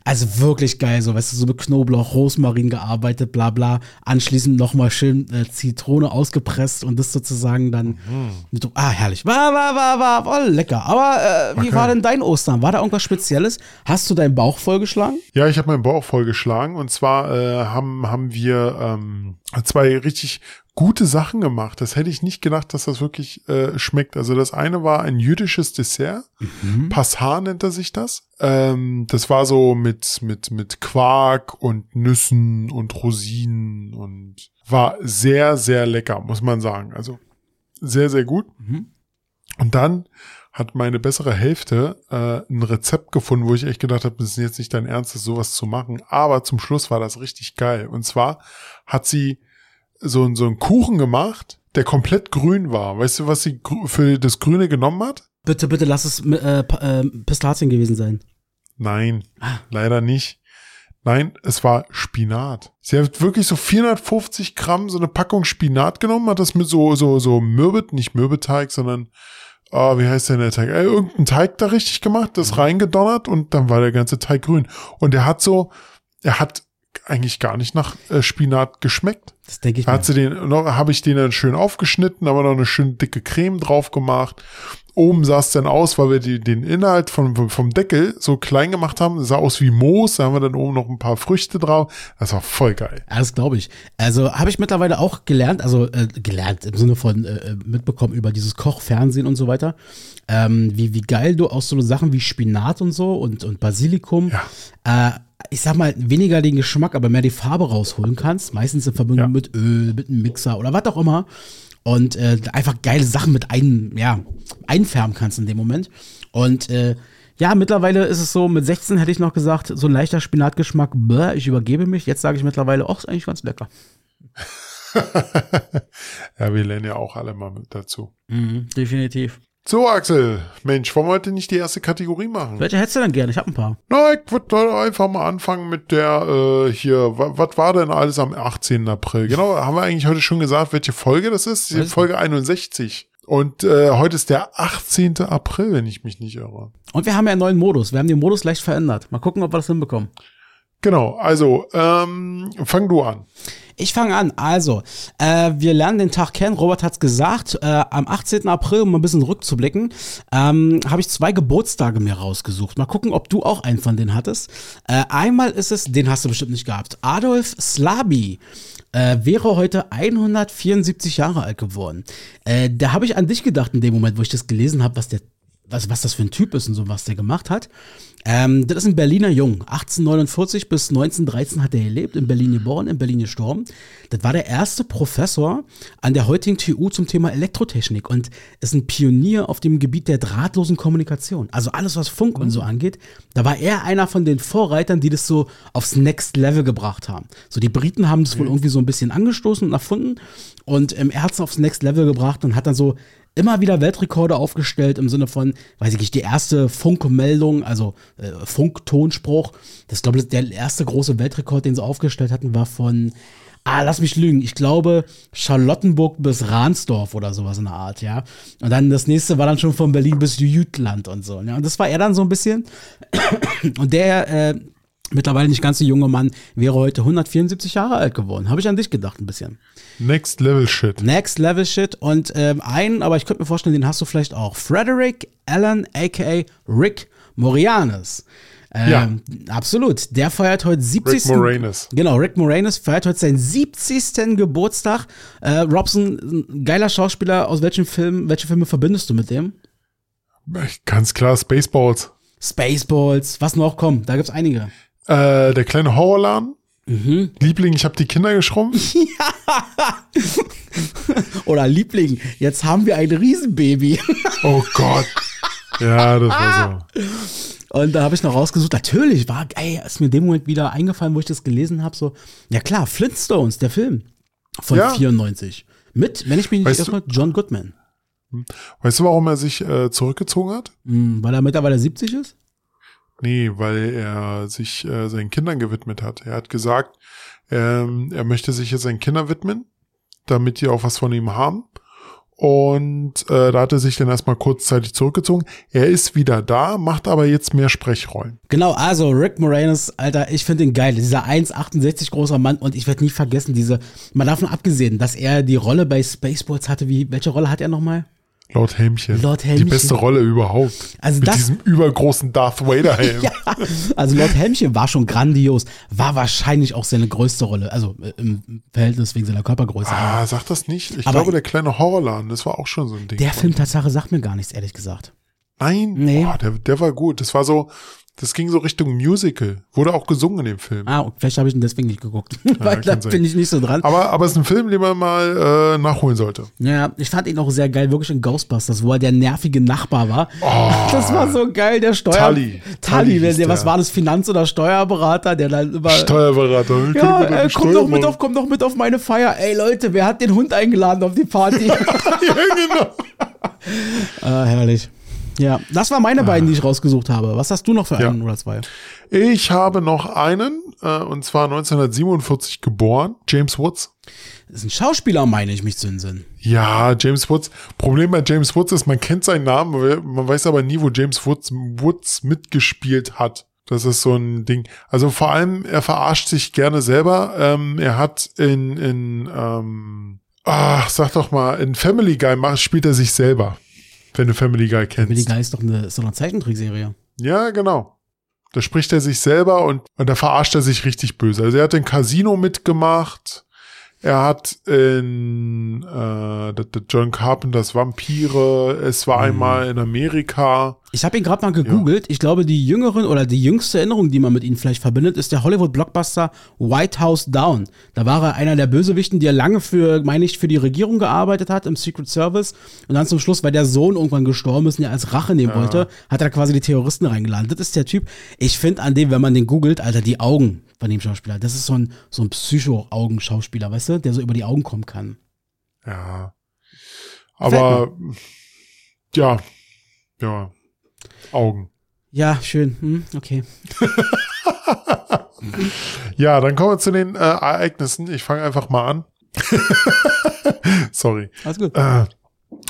also wirklich geil, so, weißt du, so mit Knoblauch, Rosmarin gearbeitet, bla bla. Anschließend nochmal schön äh, Zitrone ausgepresst und das sozusagen dann. Mhm. Ah, herrlich. War, war, war, war, war lecker. Aber äh, wie okay. war denn dein Ostern? War da irgendwas Spezielles? Hast du deinen Bauch vollgeschlagen? Ja, ich habe meinen Bauch vollgeschlagen. Und zwar äh, haben, haben wir ähm, zwei richtig gute Sachen gemacht. Das hätte ich nicht gedacht, dass das wirklich äh, schmeckt. Also das eine war ein jüdisches Dessert. Mhm. Passar nennt er sich das. Ähm, das war so mit, mit, mit Quark und Nüssen und Rosinen und war sehr, sehr lecker, muss man sagen. Also sehr, sehr gut. Mhm. Und dann hat meine bessere Hälfte äh, ein Rezept gefunden, wo ich echt gedacht habe, das ist jetzt nicht dein Ernst, das sowas zu machen. Aber zum Schluss war das richtig geil. Und zwar hat sie so, so einen Kuchen gemacht, der komplett grün war. Weißt du, was sie für das Grüne genommen hat? Bitte, bitte lass es äh, äh, Pistazien gewesen sein. Nein, ah. leider nicht. Nein, es war Spinat. Sie hat wirklich so 450 Gramm so eine Packung Spinat genommen, hat das mit so, so, so Mürbet, nicht Mürbeteig, sondern, oh, wie heißt denn der Teig? Äh, irgendein Teig da richtig gemacht, das mhm. reingedonnert und dann war der ganze Teig grün. Und er hat so, er hat eigentlich gar nicht nach äh, Spinat geschmeckt. Das denke ich Da hat sie den, noch- habe ich den dann schön aufgeschnitten, aber noch eine schön dicke Creme drauf gemacht. Oben sah es dann aus, weil wir die, den Inhalt vom, vom Deckel so klein gemacht haben. Das sah aus wie Moos. Da haben wir dann oben noch ein paar Früchte drauf. Das war voll geil. Ja, das glaube ich. Also habe ich mittlerweile auch gelernt, also äh, gelernt im Sinne von äh, mitbekommen über dieses Kochfernsehen und so weiter, ähm, wie, wie geil du aus so Sachen wie Spinat und so und, und Basilikum, äh, ich sag mal, weniger den Geschmack, aber mehr die Farbe rausholen kannst. Meistens in Verbindung Ja. mit Öl, mit einem Mixer oder was auch immer. Und äh, einfach geile Sachen mit ein, ja, einfärben kannst in dem Moment. Und äh, ja, mittlerweile ist es so, mit 16 hätte ich noch gesagt, so ein leichter Spinatgeschmack, bäh, ich übergebe mich. Jetzt sage ich mittlerweile, ach, ist eigentlich ganz lecker. Ja, wir lernen ja auch alle mal mit dazu. Mhm, definitiv. So, Axel. Mensch, wollen wir heute nicht die erste Kategorie machen? Welche hättest du denn gerne? Ich habe ein paar. Na, ich würde einfach mal anfangen mit der äh, hier. Was war denn alles am 18. April? Genau, haben wir eigentlich heute schon gesagt, welche Folge das ist? Die Folge 61. Und äh, heute ist der 18. April, wenn ich mich nicht irre. Und wir haben ja einen neuen Modus. Wir haben den Modus leicht verändert. Mal gucken, ob wir das hinbekommen. Genau, also ähm, fang du an. Ich fange an. Also, äh, wir lernen den Tag kennen. Robert hat's gesagt. Äh, am 18. April, um ein bisschen rückzublicken, ähm, habe ich zwei Geburtstage mir rausgesucht. Mal gucken, ob du auch einen von denen hattest. Äh, einmal ist es, den hast du bestimmt nicht gehabt. Adolf Slaby. Äh, wäre heute 174 Jahre alt geworden. Äh, da habe ich an dich gedacht in dem Moment, wo ich das gelesen habe, was der was, was das für ein Typ ist und so, was der gemacht hat. Ähm, das ist ein Berliner Jung. 1849 bis 1913 hat er gelebt, in Berlin geboren, in Berlin gestorben. Das war der erste Professor an der heutigen TU zum Thema Elektrotechnik und ist ein Pionier auf dem Gebiet der drahtlosen Kommunikation. Also alles, was Funk und so angeht. Da war er einer von den Vorreitern, die das so aufs Next Level gebracht haben. So, die Briten haben das wohl irgendwie so ein bisschen angestoßen und erfunden und ähm, er hat es aufs Next Level gebracht und hat dann so immer wieder Weltrekorde aufgestellt im Sinne von, weiß ich nicht, die erste Funkmeldung, also äh, Funktonsspruch. Das glaube ich, der erste große Weltrekord, den sie aufgestellt hatten, war von, ah, lass mich lügen, ich glaube Charlottenburg bis Ransdorf oder sowas in der Art, ja. Und dann das nächste war dann schon von Berlin bis Jütland und so. Ja? Und das war er dann so ein bisschen. Und der, äh, mittlerweile nicht ganz so junge Mann, wäre heute 174 Jahre alt geworden. Habe ich an dich gedacht ein bisschen. Next Level Shit. Next Level Shit und ähm, einen, aber ich könnte mir vorstellen, den hast du vielleicht auch. Frederick Allen, aka Rick Moranis. Ähm, Absolut. Der feiert heute 70. Rick Moranis. Genau, Rick Moranis feiert heute seinen 70. Geburtstag. Äh, Robson, geiler Schauspieler. Aus welchem Film, welche Filme verbindest du mit dem? Ganz klar, Spaceballs. Spaceballs, was noch? Komm, da gibt's einige. Äh, der kleine Horrorladen. Mhm. Liebling, ich habe die Kinder geschrumpft. Oder Liebling, jetzt haben wir ein Riesenbaby. Oh Gott. Ja, das war so. Und da habe ich noch rausgesucht, natürlich, war, ey, ist mir in dem Moment wieder eingefallen, wo ich das gelesen habe, so, ja klar, Flintstones, der Film von Ja. 94. Mit, wenn ich mich nicht Weißt irre, John Goodman. Weißt du, warum er sich äh, zurückgezogen hat? Hm, weil er mittlerweile 70 ist? Nee, weil er sich äh, seinen Kindern gewidmet hat. Er hat gesagt, ähm, er möchte sich jetzt seinen Kindern widmen, damit die auch was von ihm haben. Und äh, da hat er sich dann erstmal kurzzeitig zurückgezogen. Er ist wieder da, macht aber jetzt mehr Sprechrollen. Genau, also Rick Moranis, Alter, ich finde ihn geil. Dieser 1,68 großer Mann und ich werde nie vergessen, diese, mal davon abgesehen, dass er die Rolle bei Spaceballs hatte, wie, welche Rolle hat er nochmal? Lord Helmchen. Lord Helmchen. Die beste Rolle überhaupt. Also Mit das- diesem übergroßen Darth Vader Helm. Ja, also Lord Helmchen war schon grandios, war wahrscheinlich auch seine größte Rolle, also äh, im Verhältnis wegen seiner Körpergröße. Ah, sag das nicht. Ich Aber- glaube, der kleine Horrorladen, das war auch schon so ein Ding. Der Film. Tatsache sagt mir gar nichts, ehrlich gesagt. Nein, Nee. Boah, der, der war gut. Das war so, das ging so Richtung Musical. Wurde auch gesungen in dem Film. Ah, vielleicht habe ich ihn deswegen nicht geguckt, weil da bin ich nicht so dran. Aber, aber es ist ein Film, den man mal äh, nachholen sollte. Ja, ich fand ihn auch sehr geil, wirklich in Ghostbusters, wo er der nervige Nachbar war. das war so geil, der Steuer... Tully, Tully der, der, was war das, Finanz- oder Steuerberater, der dann immer... Steuerberater. ja, äh, komm doch mit auf, komm doch mit auf meine Feier. Ey Leute, wer hat den Hund eingeladen auf die Party? ja, genau. ah, herrlich. Ja, das waren meine beiden, die ich rausgesucht habe. Was hast du noch für Ja. einen oder zwei? Ich habe noch einen, äh, und zwar 1947 geboren, James Woods. Das ist ein Schauspieler, meine ich mich zu entsinnen. Ja, James Woods. Problem bei James Woods ist, man kennt seinen Namen, man weiß aber nie, wo James Woods, Woods mitgespielt hat. Das ist so ein Ding. Also vor allem, er verarscht sich gerne selber. Ähm, er hat in, in ähm, ach, sag doch mal, in Family Guy spielt er sich selber. Wenn du Family Guy kennst. Family Guy ist doch eine, ist doch eine Zeichentrickserie. Ja, genau. Da spricht er sich selber und, und da verarscht er sich richtig böse. Also er hat in Casino mitgemacht. Er hat in äh, John Carpenters Vampire, es war einmal in Amerika. Ich habe ihn gerade mal gegoogelt. Ich glaube, die jüngeren oder die jüngste Erinnerung, die man mit ihm vielleicht verbindet, ist der Hollywood-Blockbuster White House Down. Da war er einer der Bösewichten, die er lange für, meine ich, für die Regierung gearbeitet hat im Secret Service. Und dann zum Schluss, weil der Sohn irgendwann gestorben ist und er als Rache nehmen wollte, hat er quasi die Terroristen reingeladen. Das ist der Typ. Ich finde an dem, wenn man den googelt, Alter, die Augen von dem Schauspieler. Das ist so ein, so ein Psycho-Augenschauspieler, weißt du, der so über die Augen kommen kann. Ja. Aber ja, ja. Augen. Ja, schön. Hm, okay. Ja, dann kommen wir zu den äh, Ereignissen. Ich fange einfach mal an. Sorry. Alles gut. Äh,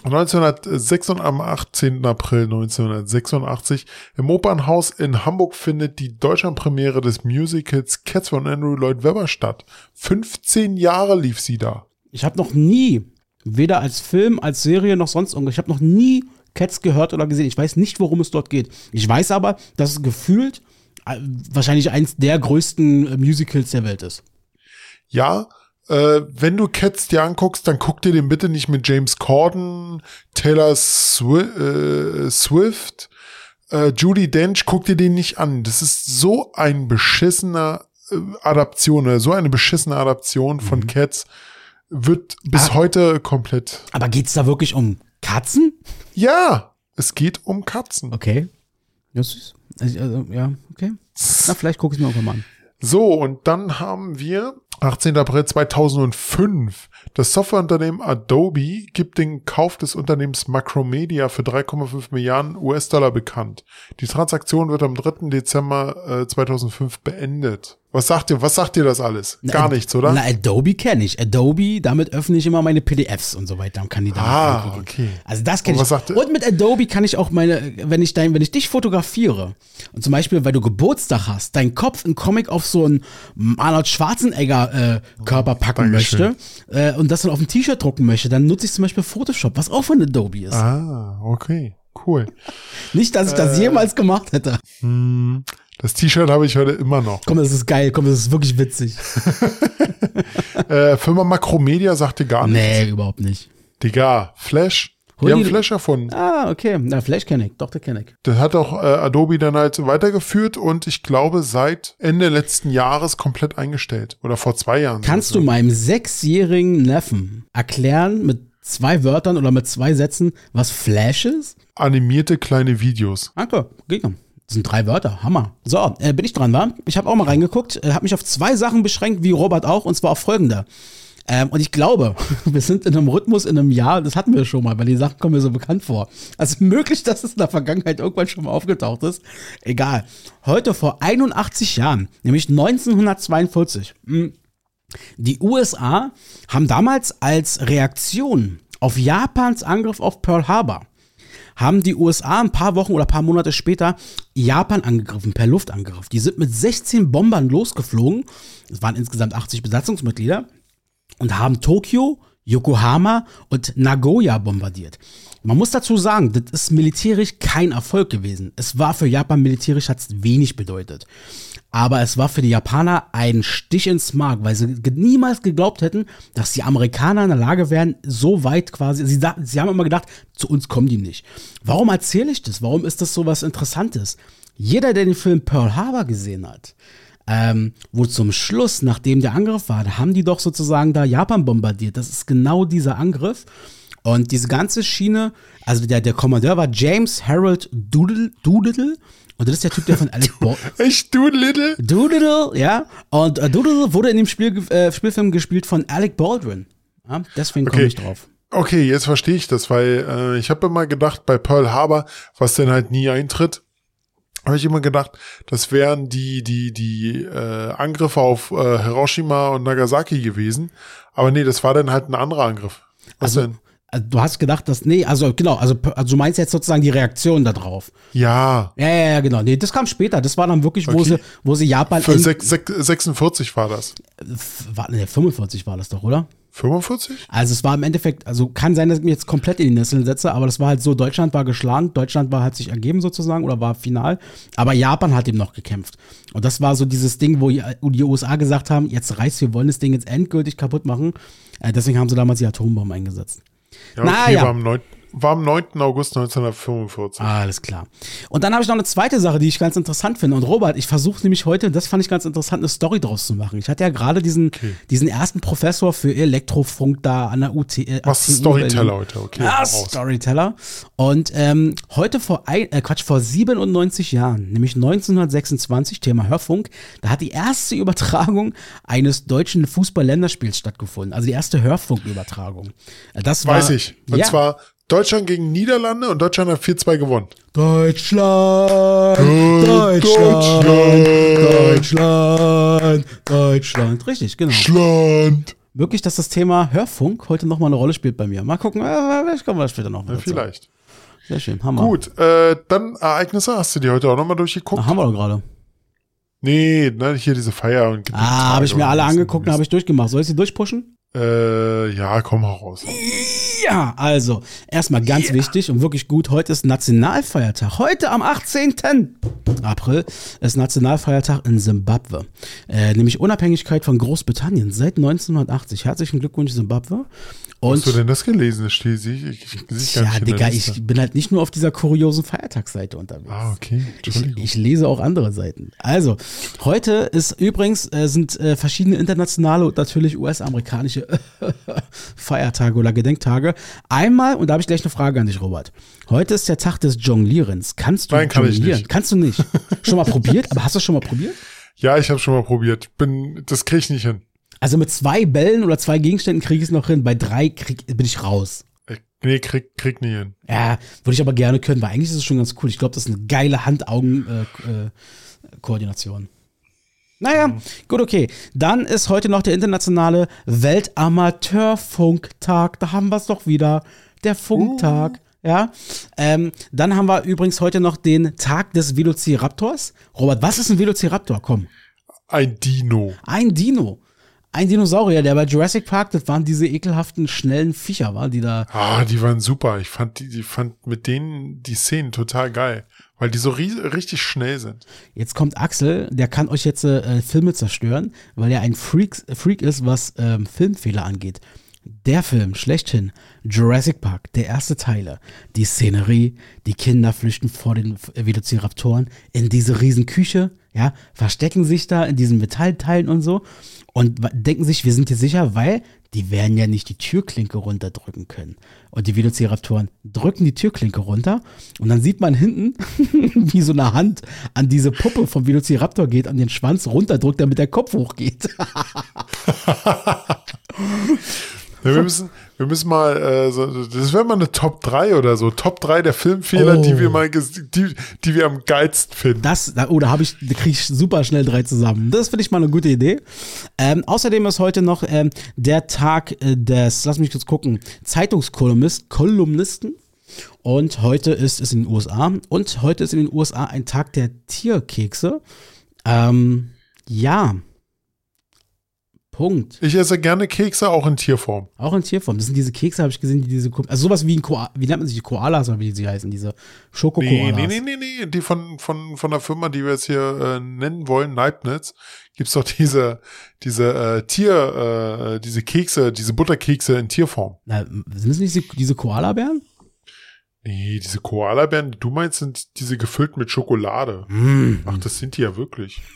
1986, am 18. April 1986 im Opernhaus in Hamburg findet die Deutschlandpremiere des Musicals Cats von Andrew Lloyd Webber statt. 15 Jahre lief sie da. Ich habe noch nie, weder als Film, als Serie noch sonst irgendwas, ich habe noch nie Cats gehört oder gesehen. Ich weiß nicht, worum es dort geht. Ich weiß aber, dass es gefühlt äh, wahrscheinlich eins der größten äh, Musicals der Welt ist. Ja, äh, wenn du Cats dir anguckst, dann guck dir den bitte nicht mit James Corden, Taylor Swi äh, Swift, äh, Judy Dench, guck dir den nicht an. Das ist so ein beschissener äh, Adaption, so eine beschissene Adaption von Cats wird bis Ah. heute komplett. Aber geht's da wirklich um Katzen? Ja, es geht um Katzen. Okay. Ja, süß. Also, also, ja, okay. Na, vielleicht gucke ich mir irgendwann mal an. So, und dann haben wir 18. April 2005. Das Softwareunternehmen Adobe gibt den Kauf des Unternehmens Macromedia für 3,5 Milliarden US-Dollar bekannt. Die Transaktion wird am 3. Dezember äh, 2005 beendet. Was sagt ihr, was sagt ihr das alles? Gar Na, nichts, oder? Na, Adobe kenne ich. Adobe, damit öffne ich immer meine PDFs und so weiter und kann die damit Ah, angucken. okay. Also das kenne ich. sagt- und mit Adobe kann ich auch meine, wenn ich dein, wenn ich dich fotografiere und zum Beispiel, weil du Geburtstag hast, deinen Kopf in Comic auf so einen Arnold Schwarzenegger äh, Körper packen Dankeschön. möchte äh, und das dann auf ein T-Shirt drucken möchte, dann nutze ich zum Beispiel Photoshop, was auch von Adobe ist. Ah, okay. Cool. Nicht, dass ich Äh. das jemals gemacht hätte. Das T-Shirt habe ich heute immer noch. Komm, das ist geil, komm, das ist wirklich witzig. Äh, Firma Macromedia sagte gar nichts. Nee, überhaupt nicht. Digga, Flash. Die Hol haben Flash erfunden. Ah, okay. Na, Flash kenne ich. Doch, der kenne ich. Das hat auch äh, Adobe dann halt so weitergeführt und ich glaube seit Ende letzten Jahres komplett eingestellt. Oder vor zwei Jahren. Kannst du sogar. meinem sechsjährigen Neffen erklären mit zwei Wörtern oder mit zwei Sätzen, was Flash ist? Animierte kleine Videos. Danke, Gegner. Das sind drei Wörter, Hammer. So, äh, bin ich dran, wa? Ich habe auch mal reingeguckt, äh, habe mich auf zwei Sachen beschränkt, wie Robert auch, und zwar auf folgende. Ähm, und ich glaube, wir sind in einem Rhythmus in einem Jahr, das hatten wir schon mal, weil die Sachen kommen mir so bekannt vor. Also möglich, dass es in der Vergangenheit irgendwann schon mal aufgetaucht ist. Egal. Heute vor 81 Jahren, nämlich 1942, mh, die USA haben damals als Reaktion auf Japans Angriff auf Pearl Harbor haben die USA ein paar Wochen oder ein paar Monate später Japan angegriffen, per Luftangriff. Die sind mit 16 Bombern losgeflogen. Es waren insgesamt 80 Besatzungsmitglieder und haben Tokio, Yokohama und Nagoya bombardiert. Man muss dazu sagen, das ist militärisch kein Erfolg gewesen. Es war für Japan militärisch hat es wenig bedeutet. Aber es war für die Japaner ein Stich ins Mark, weil sie niemals geglaubt hätten, dass die Amerikaner in der Lage wären, so weit quasi, sie, sie haben immer gedacht, zu uns kommen die nicht. Warum erzähle ich das? Warum ist das so was Interessantes? Jeder, der den Film Pearl Harbor gesehen hat, ähm, wo zum Schluss, nachdem der Angriff war, haben die doch sozusagen da Japan bombardiert. Das ist genau dieser Angriff. Und diese ganze Schiene, also der, der Kommandeur war James Harold Doodle, Doolittle. Und das ist der Typ, der von Alec Baldwin. Echt, du Little? Doolittle, ja. Und äh, Doolittle wurde in dem Spiel, äh, Spielfilm gespielt von Alec Baldwin. Ja, deswegen komme Okay. ich drauf. Okay, jetzt verstehe ich das, weil äh, ich habe immer gedacht, bei Pearl Harbor, was denn halt nie eintritt, habe ich immer gedacht, das wären die, die, die äh, Angriffe auf äh, Hiroshima und Nagasaki gewesen. Aber nee, das war dann halt ein anderer Angriff. Was Also, denn? Also, du hast gedacht, dass, nee, also genau, also, also du meinst jetzt sozusagen die Reaktion darauf. Ja. Ja, ja, ja, genau. Nee, das kam später. Das war dann wirklich, wo Okay. sie, wo sie Japan. Für in- sech- sech- 46 war das. war, nee, 45 war das doch, oder? 45? Also es war im Endeffekt, also kann sein, dass ich mich jetzt komplett in die Nesseln setze, aber das war halt so, Deutschland war geschlagen, Deutschland war, hat sich ergeben sozusagen oder war final, aber Japan hat ihm noch gekämpft. Und das war so dieses Ding, wo die die USA gesagt haben, jetzt reißt, wir wollen das Ding jetzt endgültig kaputt machen. Äh, deswegen haben sie damals die Atombomben eingesetzt. Ja, Na okay, ja. War, am 9, war am 9. August 1945. Alles klar. Und dann habe ich noch eine zweite Sache, die ich ganz interessant finde. Und Robert, ich versuche nämlich heute, das fand ich ganz interessant, eine Story draus zu machen. Ich hatte ja gerade diesen, diesen ersten Professor für Elektrofunk da an der UT. Äh, Was ACU Storyteller Berlin. heute, okay. Ja. Storyteller. Und ähm, heute vor ein, äh, Quatsch, vor 97 Jahren, nämlich 1926, Thema Hörfunk, da hat die erste Übertragung eines deutschen Fußball-Länderspiels stattgefunden. Also die erste Hörfunkübertragung. Äh, Das war, Weiß ich. Und ja. zwar Deutschland gegen Niederlande und Deutschland hat 4-2 gewonnen. Deutschland, Deutschland. Deutschland, Deutschland. Richtig, genau. Schland. Wirklich, dass das Thema Hörfunk heute nochmal eine Rolle spielt bei mir. Mal gucken, äh, vielleicht kommen wir später noch Ja, vielleicht. Sehr schön, Hammer. Gut, äh, dann Ereignisse. Hast du die heute auch nochmal durchgeguckt? Ach, haben wir doch gerade. Nee, ne, hier diese Feier und Ah, habe ich mir alle angeguckt und habe ich durchgemacht. Soll ich sie durchpushen? Äh, ja, komm mal raus. Ja, also, erstmal ganz wichtig und wirklich gut, heute ist Nationalfeiertag. Heute am 18. April ist Nationalfeiertag in Simbabwe. Äh, nämlich Unabhängigkeit von Großbritannien seit 1980. Herzlichen Glückwunsch, Simbabwe. Wo hast Und du denn das gelesen? Das steht ich, ich, ich, ich ja, Digga, ich bin halt nicht nur auf dieser kuriosen Feiertagsseite unterwegs. Ah, okay. Ich, Entschuldigung. ich lese auch andere Seiten. Also, heute ist übrigens, äh, sind äh, verschiedene internationale und natürlich US-amerikanische Feiertage oder Gedenktage. Einmal, und da habe ich gleich eine Frage an dich, Robert. Heute ist der Tag des Jonglierens. Kannst du Nein, kann ich jonglieren? nicht. Kannst du nicht. Schon mal probiert? Aber hast du schon mal probiert? ja, ich habe schon mal probiert. Bin, das krieg ich nicht hin. Also mit zwei Bällen oder zwei Gegenständen kriege ich es noch hin. Bei drei krieg, bin ich raus. Ich, nee, krieg, krieg nie hin. Ja, würde ich aber gerne können, weil eigentlich ist es schon ganz cool. Ich glaube, das ist eine geile Hand-Augen-Koordination. naja, gut, okay. Dann ist heute noch der internationale Weltamateurfunktag. Da haben wir es doch wieder. Der Funktag. Ja, ähm, dann haben wir übrigens heute noch den Tag des Velociraptors. Robert, was ist ein Velociraptor? Komm. Ein Dino. Ein Dino. Ein Dinosaurier, der bei Jurassic Park, das waren diese ekelhaften, schnellen Viecher, war, die da Ah, die waren super. Ich fand die, die fand mit denen die Szenen total geil, weil die so richtig schnell sind. Jetzt kommt Axel, der kann euch jetzt äh, Filme zerstören, weil er ein Freak, Freak ist, was ähm, Filmfehler angeht. Der Film schlechthin, Jurassic Park, der erste Teile, die Szenerie, die Kinder flüchten vor den Velociraptoren in diese Riesenküche, ja, verstecken sich da in diesen Metallteilen und so und denken sich, wir sind hier sicher, weil die werden ja nicht die Türklinke runterdrücken können. Und die Velociraptoren drücken die Türklinke runter und dann sieht man hinten, wie so eine Hand an diese Puppe vom Velociraptor geht, an den Schwanz runterdrückt, damit der Kopf hochgeht. Wir müssen, wir müssen mal, äh, so, das wäre mal eine Top 3 oder so. Top 3 der Filmfehler, Oh. die wir mal, die, die wir am geilsten finden. Das, da, oh, da habe ich, da kriege ich super schnell drei zusammen. Das finde ich mal eine gute Idee. Ähm, außerdem ist heute noch ähm, der Tag äh, des, lass mich kurz gucken, Zeitungskolumnist, Kolumnisten. Und heute ist es in den USA. Und heute ist in den USA ein Tag der Tierkekse. Ähm, ja. Punkt. Ich esse gerne Kekse, auch in Tierform. Auch in Tierform. Das sind diese Kekse, habe ich gesehen, die diese, also sowas wie ein Koala, wie nennt man sich die Koalas oder wie sie heißen, diese Nee, Schokokoalas. nee, nee, nee, nee. Die von, von, von der Firma, die wir jetzt hier äh, nennen wollen, Leibniz, gibt's doch diese, diese äh, Tier, äh, diese Kekse, diese Butterkekse in Tierform. Na, sind es nicht diese, diese Koalabären? Nee, diese Koalabären, die du meinst, sind diese gefüllt mit Schokolade. Mm. Ach, das sind die ja wirklich.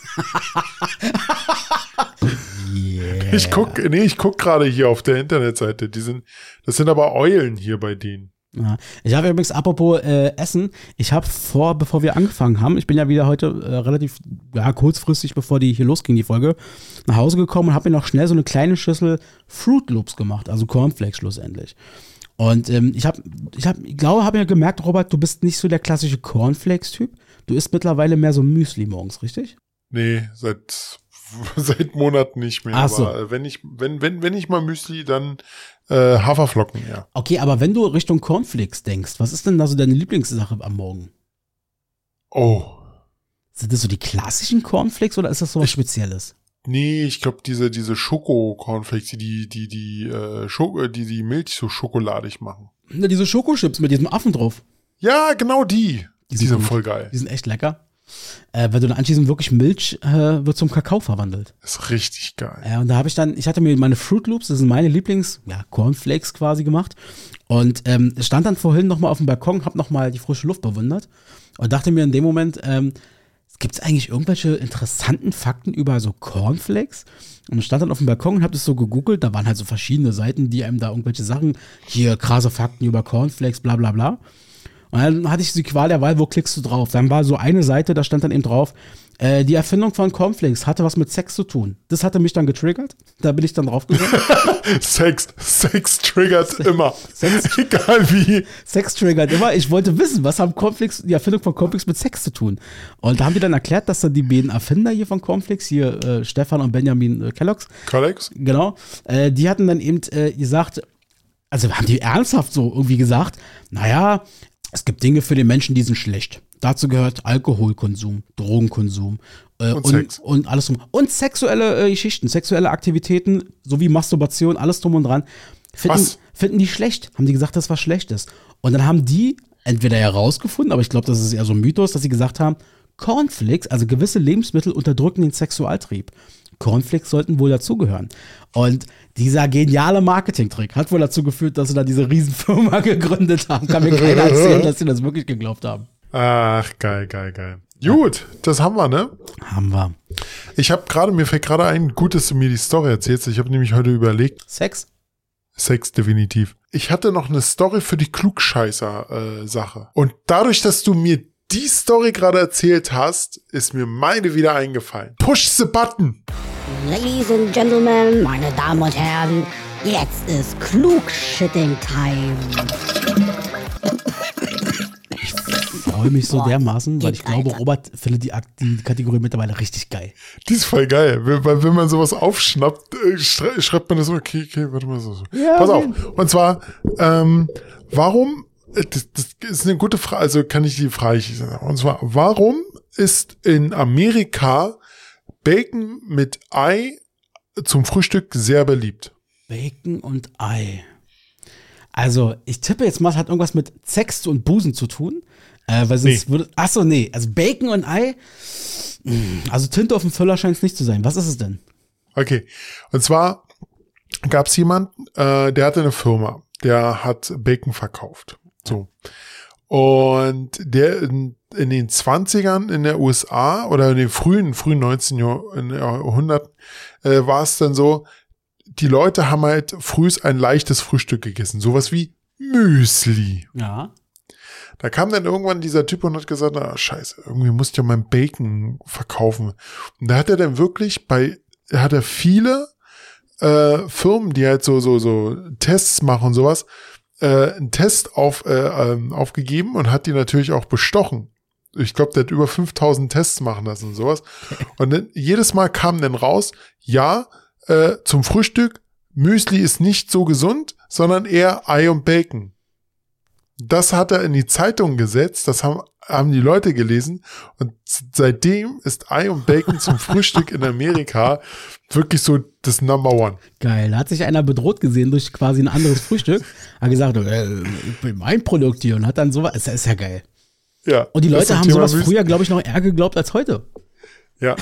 Yeah. Ich guck, nee, ich guck gerade hier auf der Internetseite. Die sind, das sind aber Eulen hier bei denen. Ja. Ich habe übrigens, apropos äh, Essen, ich habe vor, bevor wir angefangen haben, ich bin ja wieder heute äh, relativ, ja, kurzfristig, bevor die hier losging, die Folge, nach Hause gekommen und habe mir noch schnell so eine kleine Schüssel Fruit Loops gemacht, also Cornflakes schlussendlich. Und ähm, ich habe, ich hab, ich glaube, habe ja gemerkt, Robert, du bist nicht so der klassische Cornflakes-Typ. Du isst mittlerweile mehr so Müsli morgens, richtig? Nee, seit seit Monaten nicht mehr. Ach so. Aber wenn ich, wenn, wenn, wenn ich mal Müsli, dann äh, Haferflocken, ja. Okay, aber wenn du Richtung Cornflakes denkst, was ist denn da so deine Lieblingssache am Morgen? Oh. Sind das so die klassischen Cornflakes oder ist das so was Spezielles? Nee, ich glaube, diese, diese Schoko-Cornflakes, die, die, die, die, äh, Schoko, die, die Milch so schokoladig machen. Na, diese Schokochips mit diesem Affen drauf. Ja, genau die. Die, sind sind gut. voll geil. Die sind echt lecker. Äh, weil du dann anschließend wirklich Milch äh, wird zum Kakao verwandelt. Ist richtig geil. Ja, und da habe ich dann, ich hatte mir meine Fruit Loops, das sind meine Lieblings, ja, Cornflakes quasi gemacht. Und ähm, stand dann vorhin nochmal auf dem Balkon, habe nochmal die frische Luft bewundert und dachte mir in dem Moment, ähm, gibt es eigentlich irgendwelche interessanten Fakten über so Cornflakes? Und ich stand dann auf dem Balkon und habe das so gegoogelt, da waren halt so verschiedene Seiten, die einem da irgendwelche Sachen, hier krasse Fakten über Cornflakes, bla bla bla. Und dann hatte ich die Qual der Wahl, wo klickst du drauf? Dann war so eine Seite, da stand dann eben drauf, äh, die Erfindung von Cornflakes hatte was mit Sex zu tun. Das hatte mich dann getriggert. Da bin ich dann drauf gegangen. Sex, Sex triggert immer. Sex- Egal wie. Sex triggert immer. Ich wollte wissen, was haben Cornflakes, die Erfindung von Cornflakes mit Sex zu tun? Und da haben die dann erklärt, dass dann die beiden Erfinder hier von Cornflakes, hier äh, Stefan und Benjamin äh, Kellogg's, Colleagues? genau, äh, die hatten dann eben äh, gesagt, also haben die ernsthaft so irgendwie gesagt, naja, es gibt Dinge für den Menschen, die sind schlecht. Dazu gehört Alkoholkonsum, Drogenkonsum äh, Und und, und alles drum. Und sexuelle äh, Geschichten, sexuelle Aktivitäten sowie Masturbation, alles drum und dran. Finden, Was? finden die schlecht. Haben die gesagt, das war Schlechtes. Und dann haben die entweder herausgefunden, aber ich glaube, das ist eher so ein Mythos, dass sie gesagt haben, Cornflakes, also gewisse Lebensmittel unterdrücken den Sexualtrieb. Cornflakes sollten wohl dazugehören. Und dieser geniale Marketingtrick hat wohl dazu geführt, dass sie da diese Riesenfirma gegründet haben. Kann mir keiner erzählen, dass sie das wirklich geglaubt haben. Ach, geil, geil, geil. Gut, das haben wir, ne? Haben wir. Ich habe gerade, mir fällt gerade ein, gut, dass du mir die Story erzählst. Ich habe nämlich heute überlegt, Sex? Sex definitiv. Ich hatte noch eine Story für die Klugscheißer-Sache. Und dadurch, dass du mir die Story gerade erzählt hast, ist mir meine wieder eingefallen. Push the button! Ladies and Gentlemen, meine Damen und Herren, jetzt ist Klugschitting-Time. Freue mich so dermaßen, weil ich glaube, Alter. Robert findet die, die Kategorie mittlerweile richtig geil. Die ist voll geil, weil wenn man sowas aufschnappt, äh, schrei- schreibt man das so, okay, okay, warte mal so. so. Ja, Pass auf. Und zwar, ähm, warum, äh, das, das ist eine gute Frage, also kann ich die Frage, ich sagen. und zwar, warum ist in Amerika Bacon mit Ei zum Frühstück sehr beliebt? Bacon und Ei. Also, ich tippe jetzt mal, es hat irgendwas mit Sex und Busen zu tun. Äh, weil sonst Nee. würde. Achso, nee. Also Bacon und Ei. mh, Also Tinte auf dem Füller scheint es nicht zu sein. Was ist es denn? Okay. Und zwar gab es jemanden, äh, der hatte eine Firma, der hat Bacon verkauft. So. Und der in, in den 20ern in der USA oder in den frühen, frühen 19. Jahr- in Jahrhundert äh, war es dann so, die Leute haben halt frühs ein leichtes Frühstück gegessen. Sowas wie Müsli. Ja. Da kam dann irgendwann dieser Typ und hat gesagt, ah, scheiße, irgendwie muss ich ja mein Bacon verkaufen. Und da hat er dann wirklich bei, hat er viele äh, Firmen, die halt so, so, so Tests machen und sowas, äh, einen Test auf, äh, ähm, aufgegeben und hat die natürlich auch bestochen. Ich glaube, der hat über 5000 Tests machen lassen und sowas. Und dann, jedes Mal kam dann raus, ja, äh, zum Frühstück, Müsli ist nicht so gesund, sondern eher Ei und Bacon. Das hat er in die Zeitung gesetzt, das haben, haben die Leute gelesen und seitdem ist Ei und Bacon zum Frühstück in Amerika wirklich so das Number One. Geil. Da hat sich einer bedroht gesehen durch quasi ein anderes Frühstück. Hat gesagt, äh, ich bin mein Produkt hier und hat dann sowas. Ist, ist ja geil. Ja. Und die das Leute haben Thema sowas früher, glaube ich, noch eher geglaubt als heute. Ja.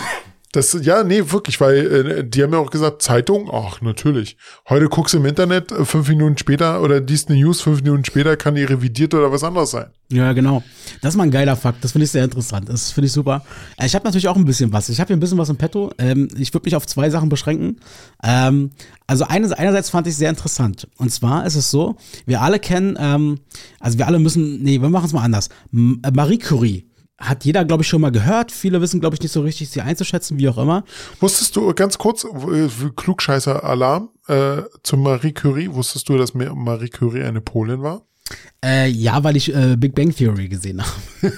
Das, ja, nee, wirklich, weil äh, die haben ja auch gesagt, Zeitung, ach, natürlich. Heute guckst du im Internet, äh, fünf Minuten später, oder dies eine News, fünf Minuten später kann die revidiert oder was anderes sein. Ja, genau. Das ist mal ein geiler Fakt. Das finde ich sehr interessant. Das finde ich super. Äh, Ich habe natürlich auch ein bisschen was. Ich habe hier ein bisschen was im Petto. Ähm, ich würde mich auf zwei Sachen beschränken. Ähm, also eine, einerseits fand ich sehr interessant. Und zwar ist es so, wir alle kennen, ähm, also wir alle müssen, nee, wir machen es mal anders. M äh, Marie Curie hat jeder, glaube ich, schon mal gehört. Viele wissen, glaube ich, nicht so richtig, sie einzuschätzen, wie auch immer. Wusstest du, ganz kurz, äh, Klugscheißer-Alarm äh, zu Marie Curie, wusstest du, dass Marie Curie eine Polin war? Äh, ja, weil ich äh, Big Bang Theory gesehen habe.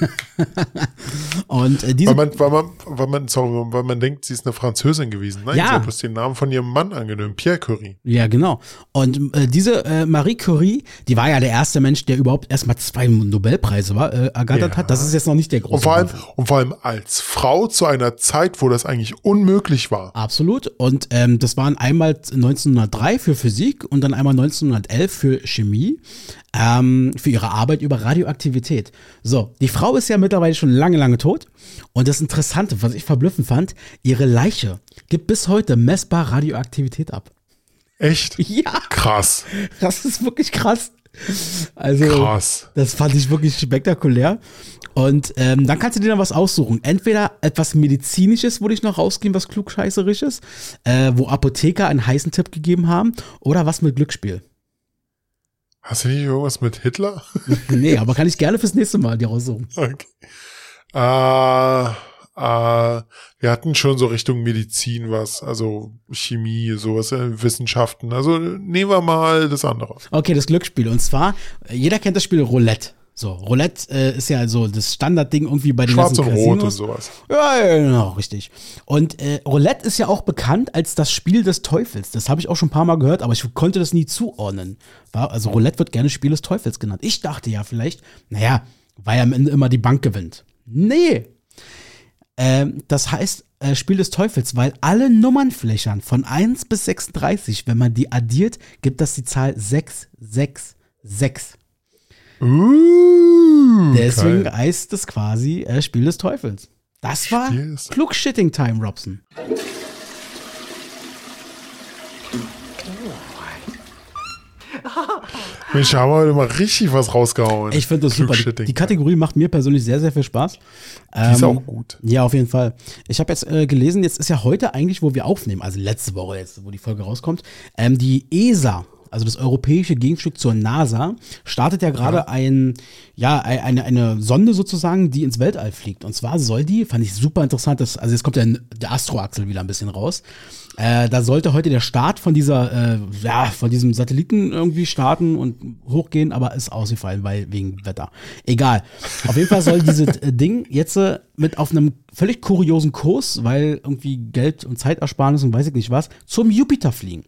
und äh, diese. Weil man, weil man, weil man, sorry, weil man denkt, sie ist eine Französin gewesen. Nein, Ja. sie hat bloß den Namen von ihrem Mann angenommen, Pierre Curie. Ja, genau. Und äh, diese äh, Marie Curie, die war ja der erste Mensch, der überhaupt erstmal zwei Nobelpreise war, äh, ergattert Ja. hat. Das ist jetzt noch nicht der große. Und vor allem, und vor allem als Frau zu einer Zeit, wo das eigentlich unmöglich war. Absolut. Und ähm, das waren einmal 1903 für Physik und dann einmal 1911 für Chemie. Ähm, für ihre Arbeit über Radioaktivität. So, die Frau ist ja mittlerweile schon lange, lange tot. Und das Interessante, was ich verblüffend fand, ihre Leiche gibt bis heute messbar Radioaktivität ab. Echt? Ja, Krass. das ist wirklich krass. Also, Krass. das fand ich wirklich spektakulär. Und ähm, dann kannst du dir noch was aussuchen. Entweder etwas Medizinisches, würde ich noch rausgehen, was klugscheißerisches, äh, wo Apotheker einen heißen Tipp gegeben haben, oder was mit Glücksspiel. Hast du nicht irgendwas mit Hitler? nee, aber kann ich gerne fürs nächste Mal dir raussuchen. Okay. Äh, äh, wir hatten schon so Richtung Medizin was, also Chemie, sowas, äh, Wissenschaften. Also nehmen wir mal das andere. Okay, das Glücksspiel. Und zwar, jeder kennt das Spiel Roulette. So, Roulette äh, ist ja also das Standardding irgendwie bei den Schwarz und ganzen Rot und Casinos. sowas. Ja, ja, genau, richtig. Und äh, Roulette ist ja auch bekannt als das Spiel des Teufels. Das habe ich auch schon ein paar Mal gehört, aber ich konnte das nie zuordnen. War, also Roulette wird gerne Spiel des Teufels genannt. Ich dachte ja vielleicht, naja, weil am Ende immer die Bank gewinnt. Nee. Ähm, das heißt äh, Spiel des Teufels, weil alle Nummernflächern von 1 bis 36, wenn man die addiert, gibt das die Zahl 666. Uh, Deswegen geil. heißt es quasi äh, Spiel des Teufels. Das war Klugshitting-Time, Robson. Mensch, haben wir heute mal richtig was rausgehauen. Ich finde das super. Die, die Kategorie macht mir persönlich sehr, sehr viel Spaß. Die ist Ähm, auch gut. Ja, auf jeden Fall. Ich habe jetzt äh, gelesen, jetzt ist ja heute eigentlich, wo wir aufnehmen, also letzte Woche jetzt, wo die Folge rauskommt, ähm, die ESA, also das europäische Gegenstück zur NASA, startet ja gerade ein, ja, ein- eine, eine Sonde sozusagen, die ins Weltall fliegt. Und zwar soll die, fand ich super interessant, das, also jetzt kommt ja der Astroaxel wieder ein bisschen raus. Äh, da sollte heute der Start von dieser, äh, ja, von diesem Satelliten irgendwie starten und hochgehen, aber ist ausgefallen, weil wegen Wetter. Egal. Auf jeden Fall soll dieses äh, Ding jetzt äh, mit auf einem völlig kuriosen Kurs, weil irgendwie Geld und Zeitersparnis und weiß ich nicht was, zum Jupiter fliegen.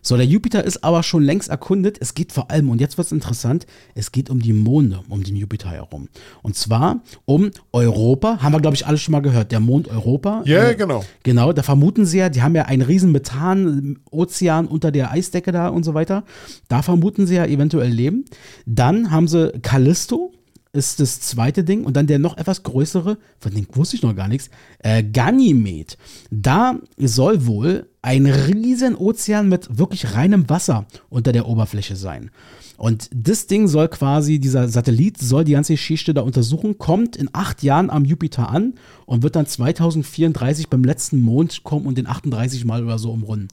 So, der Jupiter ist aber schon längst erkundet. Es geht vor allem, und jetzt wird's interessant, es geht um die Monde, um den Jupiter herum. Und zwar um Europa, haben wir, glaube ich, alle schon mal gehört, der Mond Europa. Ja, Äh, genau. Genau, da vermuten sie ja, die haben ja einen riesen Methan-Ozean unter der Eisdecke da und so weiter. Da vermuten sie ja eventuell Leben. Dann haben sie Callisto, ist das zweite Ding. Und dann der noch etwas größere, von dem wusste ich noch gar nichts, äh, Ganymed. Da soll wohl ein riesen Ozean mit wirklich reinem Wasser unter der Oberfläche sein. Und das Ding soll quasi, dieser Satellit soll die ganze Geschichte da untersuchen, kommt in acht Jahren am Jupiter an und wird dann 2034 beim letzten Mond kommen und den 38 Mal oder so umrunden.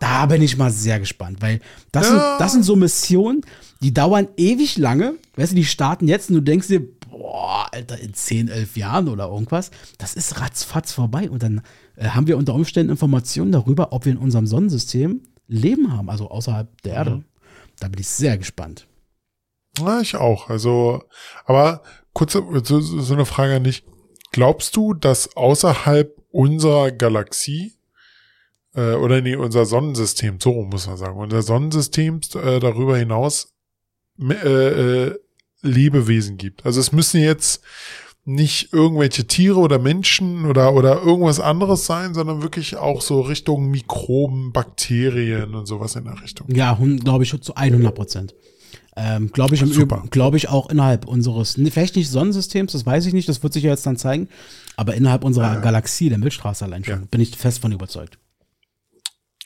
Da bin ich mal sehr gespannt, weil das, sind, das sind so Missionen, die dauern ewig lange. Weißt du, die starten jetzt und du denkst dir, boah, Alter, in 10, 11 Jahren oder irgendwas, das ist ratzfatz vorbei. Und dann äh, haben wir unter Umständen Informationen darüber, ob wir in unserem Sonnensystem Leben haben, also außerhalb der Erde. Da bin ich sehr gespannt. Ja, ich auch. Also, aber kurze, so, so eine Frage an dich. Glaubst du, dass außerhalb unserer Galaxie äh, oder nee, unser Sonnensystem, so muss man sagen, unser Sonnensystem äh, darüber hinaus äh, äh, Lebewesen gibt? Also es müssen jetzt nicht irgendwelche Tiere oder Menschen oder, oder irgendwas anderes sein, sondern wirklich auch so Richtung Mikroben, Bakterien und sowas in der Richtung. Ja, glaube ich zu 100 Prozent. Ähm, glaube ich, glaube ich auch innerhalb unseres, vielleicht nicht Sonnensystems, das weiß ich nicht, das wird sich ja jetzt dann zeigen, aber innerhalb unserer Galaxie, der Milchstraße allein schon, Ja. bin ich fest von überzeugt.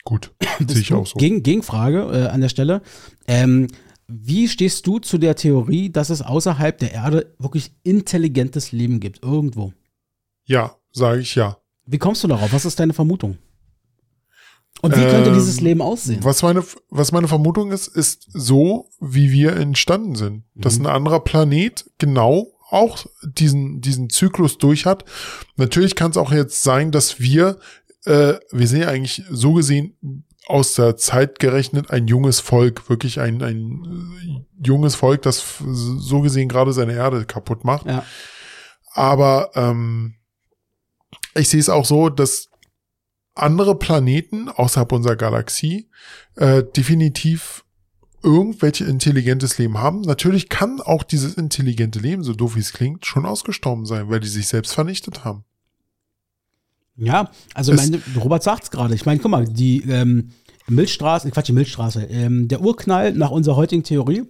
Gut, sehe ich auch so. Gegen, Gegenfrage äh, an der Stelle. Ähm, wie stehst du zu der Theorie, dass es außerhalb der Erde wirklich intelligentes Leben gibt, irgendwo? Ja, sage ich ja. Wie kommst du darauf? Was ist deine Vermutung? Und wie könnte Ähm, dieses Leben aussehen? Was meine, was meine Vermutung ist, ist so, wie wir entstanden sind. Dass Mhm. ein anderer Planet genau auch diesen, diesen Zyklus durch hat. Natürlich kann es auch jetzt sein, dass wir, äh, wir sind ja eigentlich so gesehen aus der Zeit gerechnet ein junges Volk, wirklich ein, ein äh, junges Volk, das so gesehen gerade seine Erde kaputt macht. Ja. Aber ähm, ich sehe es auch so, dass andere Planeten außerhalb unserer Galaxie äh, definitiv irgendwelche intelligentes Leben haben. Natürlich kann auch dieses intelligente Leben, so doof wie es klingt, schon ausgestorben sein, weil die sich selbst vernichtet haben. Ja, also Es- meine, Robert sagt's gerade. Ich meine, guck mal, die ähm, Milchstraße, Quatsch, die Milchstraße, ähm, der Urknall nach unserer heutigen Theorie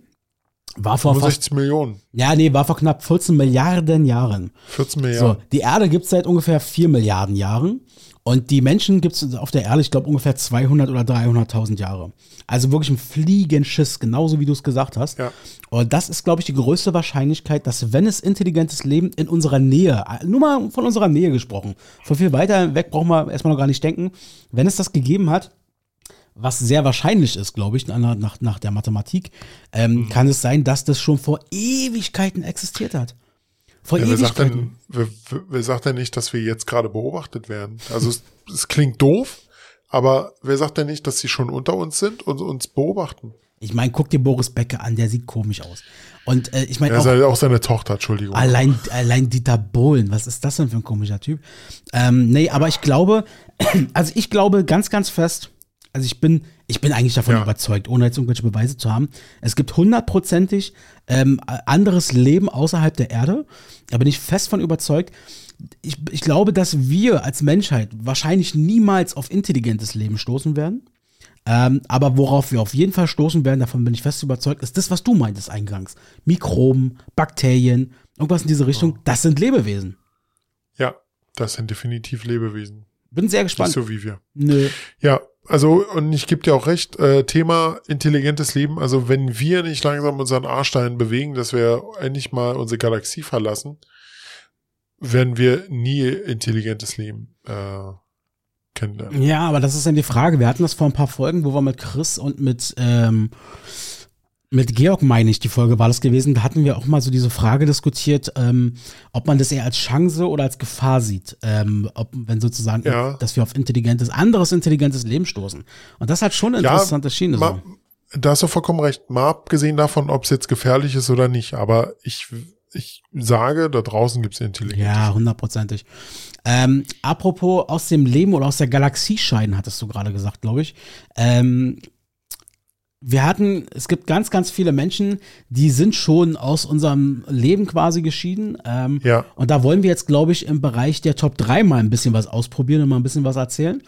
war vor fast, 65 Millionen, ja, nee, war vor knapp 14 Milliarden Jahren. 14 Milliarden. So, die Erde gibt's seit ungefähr 4 Milliarden Jahren und die Menschen gibt's auf der Erde, ich glaube, ungefähr 200 oder 300.000 Jahre. Also wirklich ein Fliegenschiss, genauso wie du es gesagt hast. Ja. Und das ist, glaube ich, die größte Wahrscheinlichkeit, dass wenn es intelligentes Leben in unserer Nähe, nur mal von unserer Nähe gesprochen, von viel weiter weg brauchen wir erstmal noch gar nicht denken, wenn es das gegeben hat, was sehr wahrscheinlich ist, glaube ich, nach, nach, nach der Mathematik, ähm, Mhm. kann es sein, dass das schon vor Ewigkeiten existiert hat. Vor Ja, wer, sagt denn, wer, wer- sagt denn nicht, dass wir jetzt gerade beobachtet werden? Also es, es klingt doof, aber wer sagt denn nicht, dass sie schon unter uns sind und uns beobachten? Ich meine, guck dir Boris Becker an, der sieht komisch aus. Und äh, ich meine Er auch, auch seine Tochter, Entschuldigung. allein, allein Dieter Bohlen, was ist das denn für ein komischer Typ? Ähm, nee, aber ich glaube, also ich glaube ganz, ganz fest, also ich bin, ich bin eigentlich davon Ja. überzeugt, ohne jetzt irgendwelche Beweise zu haben. Es gibt hundertprozentig ähm, anderes Leben außerhalb der Erde. Da bin ich fest von überzeugt. Ich, ich glaube, dass wir als Menschheit wahrscheinlich niemals auf intelligentes Leben stoßen werden. Ähm, aber worauf wir auf jeden Fall stoßen werden, davon bin ich fest überzeugt, ist das, was du meintest eingangs. Mikroben, Bakterien, irgendwas in diese Richtung, das sind Lebewesen. Ja, das sind definitiv Lebewesen. Bin sehr Nicht gespannt. so wie wir. Nö. Ja, also, und ich gebe dir auch recht, äh, Thema intelligentes Leben, also wenn wir nicht langsam unseren Arsch dahin bewegen, dass wir endlich mal unsere Galaxie verlassen, werden wir nie intelligentes Leben äh, kennenlernen. Ja, aber das ist dann die Frage. Wir hatten das vor ein paar Folgen, wo wir mit Chris und mit, ähm, mit Georg, meine ich, die Folge war das gewesen. Da hatten wir auch mal so diese Frage diskutiert, ähm, ob man das eher als Chance oder als Gefahr sieht. Ähm, ob, wenn sozusagen, Ja. dass wir auf intelligentes, anderes intelligentes Leben stoßen. Und das hat schon eine interessante Schiene. So. Da hast du vollkommen recht. Mal abgesehen davon, ob es jetzt gefährlich ist oder nicht, aber ich, ich sage, da draußen gibt es intelligentes Ja, hundertprozentig. Ähm, apropos aus dem Leben oder aus der Galaxie scheiden, hattest du gerade gesagt, glaube ich. Ähm, wir hatten, es gibt ganz, ganz viele Menschen, die sind schon aus unserem Leben quasi geschieden. Ähm, Ja. Und da wollen wir jetzt, glaube ich, im Bereich der Top 3 mal ein bisschen was ausprobieren und mal ein bisschen was erzählen.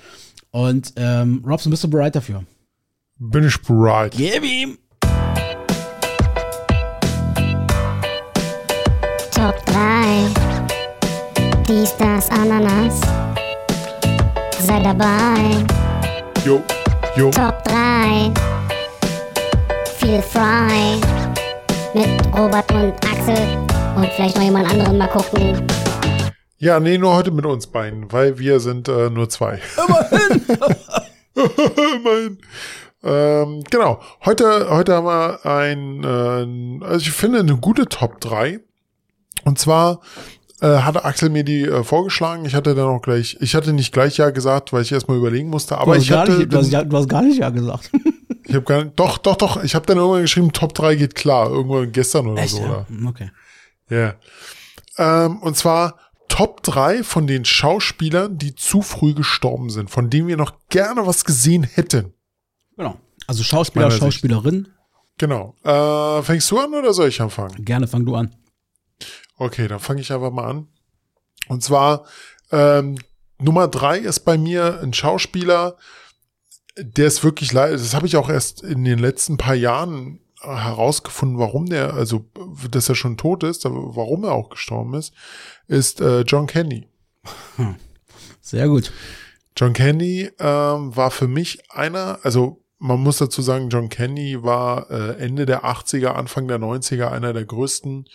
Und ähm, Robson, bist du bereit dafür? Bin ich bereit. Gib ihm! Top 3. Dies, das, Ananas. Sei dabei. Jo, jo. Top 3. Feel Fry. Mit Robert und Axel. Und vielleicht noch jemand anderen mal gucken. Ja, nee, nur heute mit uns beiden, weil wir sind äh, nur zwei. Immerhin. Ähm, genau. Heute, heute haben wir ein, äh, also ich finde eine gute Top 3. Und zwar äh, hatte Axel mir die äh, vorgeschlagen. Ich hatte dann auch gleich, ich hatte nicht gleich ja gesagt, weil ich erstmal überlegen musste, aber ich hatte, nicht, du, hast, du hast gar nicht ja gesagt. Ich habe gar nicht, doch, doch, doch, ich habe dann irgendwann geschrieben, Top 3 geht klar, irgendwann gestern oder Echt, so, ja? oder? Okay. Ja. Ähm, und zwar Top 3 von den Schauspielern, die zu früh gestorben sind, von denen wir noch gerne was gesehen hätten. Genau. Also Schauspieler, meiner Sicht. Schauspielerin. Genau. Äh, fängst du an oder soll ich anfangen? Gerne, fang du an. Okay, dann fange ich einfach mal an. Und zwar ähm, Nummer drei ist bei mir ein Schauspieler, der ist wirklich leid. Das habe ich auch erst in den letzten paar Jahren herausgefunden, warum der, also dass er schon tot ist, aber warum er auch gestorben ist, ist äh, John Candy. Sehr gut. John Candy ähm, war für mich einer, also man muss dazu sagen, John Candy war äh, Ende der 80er, Anfang der 90er einer der größten